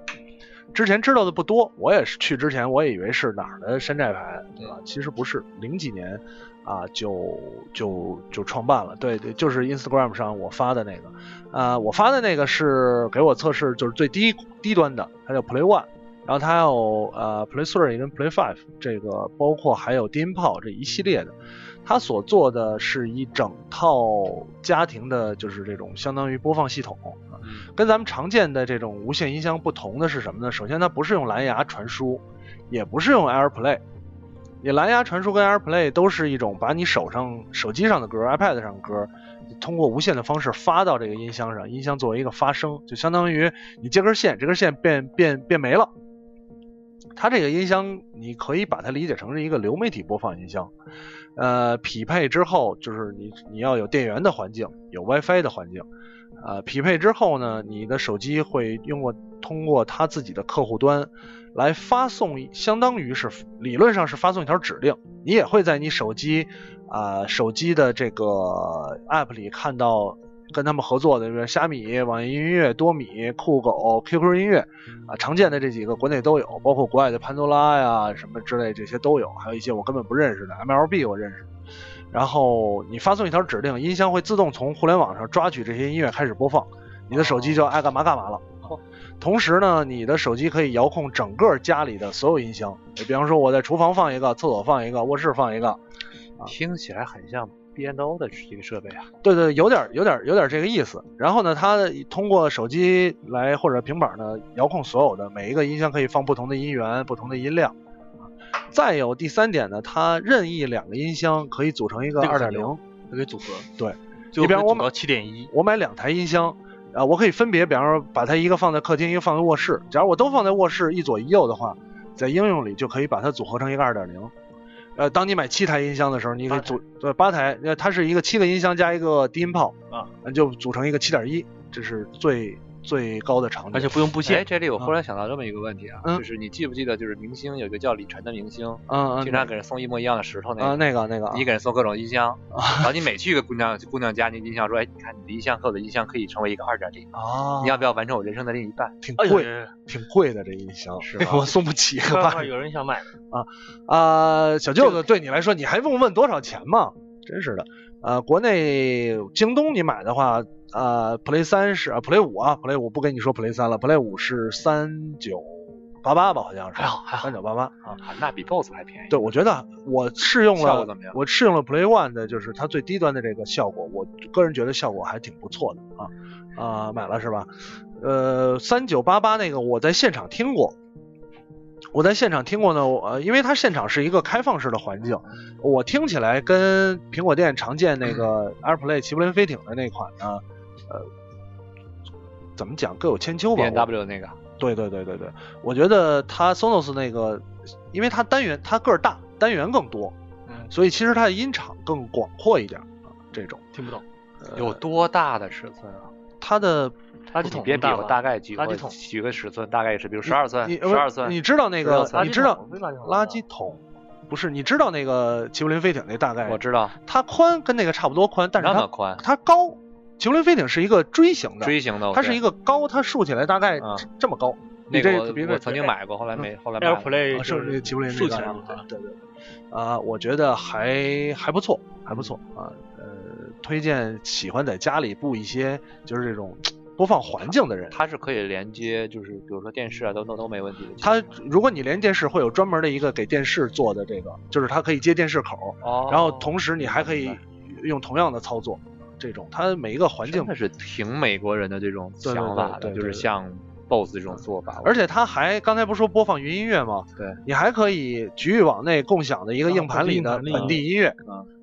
之前知道的不多，我也是去之前我也以为是哪儿的山寨牌对吧，其实不是，零几年啊就就就创办了，对对，就是 Instagram 上我发的那个，啊，我发的那个是给我测试，就是最低低端的，它叫 Play One，然后它还有呃 Play Three 跟 Play Five，这个包括还有低音炮这一系列的，它所做的是一整套家庭的，就是这种相当于播放系统。跟咱们常见的这种无线音箱不同的是什么呢？首先，它不是用蓝牙传输，也不是用 AirPlay。你蓝牙传输跟 AirPlay 都是一种把你手上、手机上的歌、iPad 上的歌，通过无线的方式发到这个音箱上，音箱作为一个发声，就相当于你接根线，这根线变变变没了。它这个音箱，你可以把它理解成是一个流媒体播放音箱。呃，匹配之后，就是你你要有电源的环境，有 WiFi 的环境。呃，匹配之后呢，你的手机会用过通过它自己的客户端来发送，相当于是理论上是发送一条指令，你也会在你手机啊手机的这个 app 里看到跟他们合作的，比如虾米、网易音乐、多米、酷狗、QQ 音乐啊，常见的这几个国内都有，包括国外的潘多拉呀什么之类这些都有，还有一些我根本不认识的 MLB 我认识。然后你发送一条指令，音箱会自动从互联网上抓取这些音乐开始播放，你的手机就爱干嘛干嘛了。同时呢，你的手机可以遥控整个家里的所有音箱，比方说我在厨房放一个，厕所放一个，卧室放一个。听起来很像 B&O 的一个设备啊。对对，有点有点有点这个意思。然后呢，它通过手机来或者平板呢遥控所有的每一个音箱，可以放不同的音源、不同的音量。再有第三点呢，它任意两个音箱可以组成一个二点零，它可以组合。对，你比方我买七点一，我买两台音箱，啊，我可以分别，比方说把它一个放在客厅，一个放在卧室。假如我都放在卧室，一左一右的话，在应用里就可以把它组合成一个二点零。呃，当你买七台音箱的时候，你可以组对八台，那，它是一个七个音箱加一个低音炮啊，就组成一个七点一，这是最。最高的场景，而且不用布线。哎，这里我忽然想到这么一个问题啊，就是你记不记得，就是明星有一个叫李晨的明星，嗯嗯，经常给人送一模一样的石头那个，那个那个，你给人送各种音箱，然后你每去一个姑娘姑娘家，你音箱说，哎，你看你的音箱和我的音箱可以成为一个二点零，哦，你要不要完成我人生的另一半？挺贵，挺贵的这音箱，是我送不起，有人想买啊啊，小舅子对你来说，你还用问多少钱吗？真是的，呃，国内京东你买的话。呃，Play 三是啊，Play 五啊，Play 五不跟你说 Play 三了，Play 五是三九八八吧，好像是，还好，还好，三九八八啊，那比 BOSS 还便宜。对，我觉得我试用了，怎么样？我试用了 Play One 的，就是它最低端的这个效果，我个人觉得效果还挺不错的啊啊，买了是吧？呃，三九八八那个我在现场听过。我在现场听过呢，呃，因为它现场是一个开放式的环境，我听起来跟苹果店常见那个 AirPlay 齐柏林飞艇的那款呢，呃，怎么讲各有千秋吧。B W 那个。对对对对对，我觉得它 Sonos 那个，因为它单元它个儿大，单元更多，嗯，所以其实它的音场更广阔一点啊，这种听不懂，有多大的尺寸啊？它的。垃圾桶别比我大概举垃圾桶举个尺寸，大概也是比如十二寸，十二寸。你知道那个？你知道垃圾桶？不是，你知道那个齐柏林飞艇那大概？我知道。它宽跟那个差不多宽，但是它宽，它高。齐柏林飞艇是一个锥形的，锥形的，它是一个高，它竖起来大概这么高。那个我曾经买过，后来没，后来。AirPlay 是齐柏林竖起来对对对。啊，我觉得还还不错，还不错啊。呃，推荐喜欢在家里布一些，就是这种。播放环境的人，它是可以连接，就是比如说电视啊，都都都没问题的。它如果你连电视，会有专门的一个给电视做的这个，就是它可以接电视口，然后同时你还可以用同样的操作，这种它每一个环境它是挺美国人的这种想法的，就是像 BOSS 这种做法。而且它还刚才不是说播放云音乐吗？对，你还可以局域网内共享的一个硬盘里的本地音乐，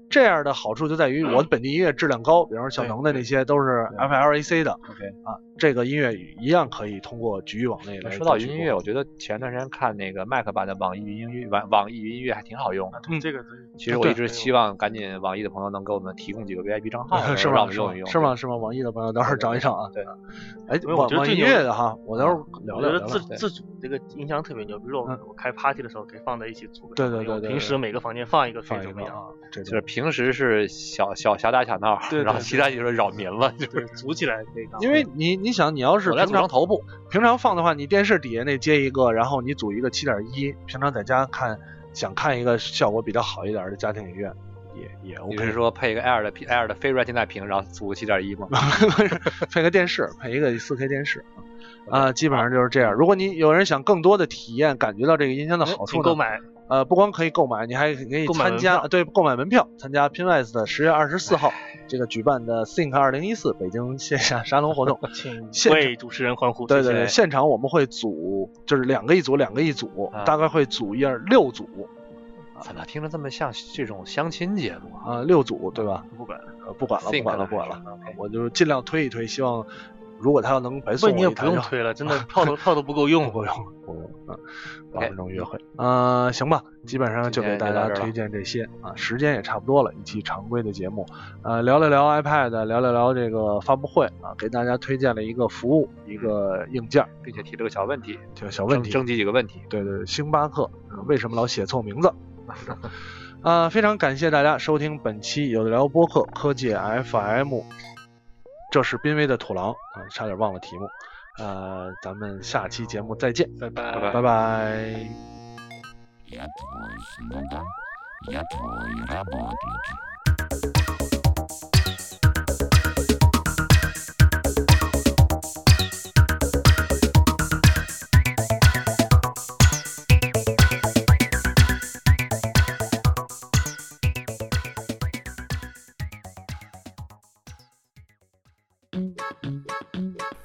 这样的好处就在于我本地音乐质量高，比方说小能的那些都是 FLAC 的 OK 啊，这个音乐一样可以通过局域网内来。说到音乐，我觉得前段时间看那个 Mac 版的网易云音乐，网网易云音乐还挺好用的。嗯这个其实我一直希望赶紧网易的朋友能给我们提供几个 VIP 账号，是吗？让我们用一用。是吗？是吗？网易的朋友到时候找一找啊。对，哎，我觉得网易音乐的哈，我到时候聊我觉得聊。自自主这个音箱特别牛，比如说我开 party 的时候可以放在一起组。对对对对平时每个房间放一个可放？一个啊，这就是平时是小小小打小闹，对对然后其他就是扰民了，就是，组起来可以。因为你你想，你要是我来平常组成头部。平常放的话，你电视底下那接一个，然后你组一个七点一，平常在家看，想看一个效果比较好一点的家庭影院，也也你 OK。是说配一个 Air 的 Air 的非 Retina 屏，然后组个七点一吗？配个电视，配一个四 K 电视啊，基本上就是这样。如果你有人想更多的体验，感觉到这个音箱的好处购买呃，不光可以购买，你还可以参加，票对，购买门票参加 Pinwise 的十月二十四号这个举办的 Think 二零一四北京线下沙龙活动。为主持人欢呼。对对对，现场我们会组，就是两个一组，两个一组，啊大概会组一二六组怎么听着这么像这种相亲节目啊？啊、六组对吧？不管，呃，不管了，不管了，不管了我就尽量推一推，希望如果他要能白不送你也不用推了，真的 票都票都不够用。不够用，不够用啊！八分钟约会，呃，行吧，基本上就给大家推荐这些啊，时间也差不多了，一期常规的节目，呃，聊了聊 iPad，聊了聊这个发布会啊，给大家推荐了一个服务，一个硬件，并且提了个小问题，这个小问题，征集几个问题。对对，对星巴克、呃为什么老写错名字？啊、非常感谢大家收听本期有的聊播客科技 FM，这是濒危的土狼啊、差点忘了题目。呃，咱们下期节目再见，拜拜。拜拜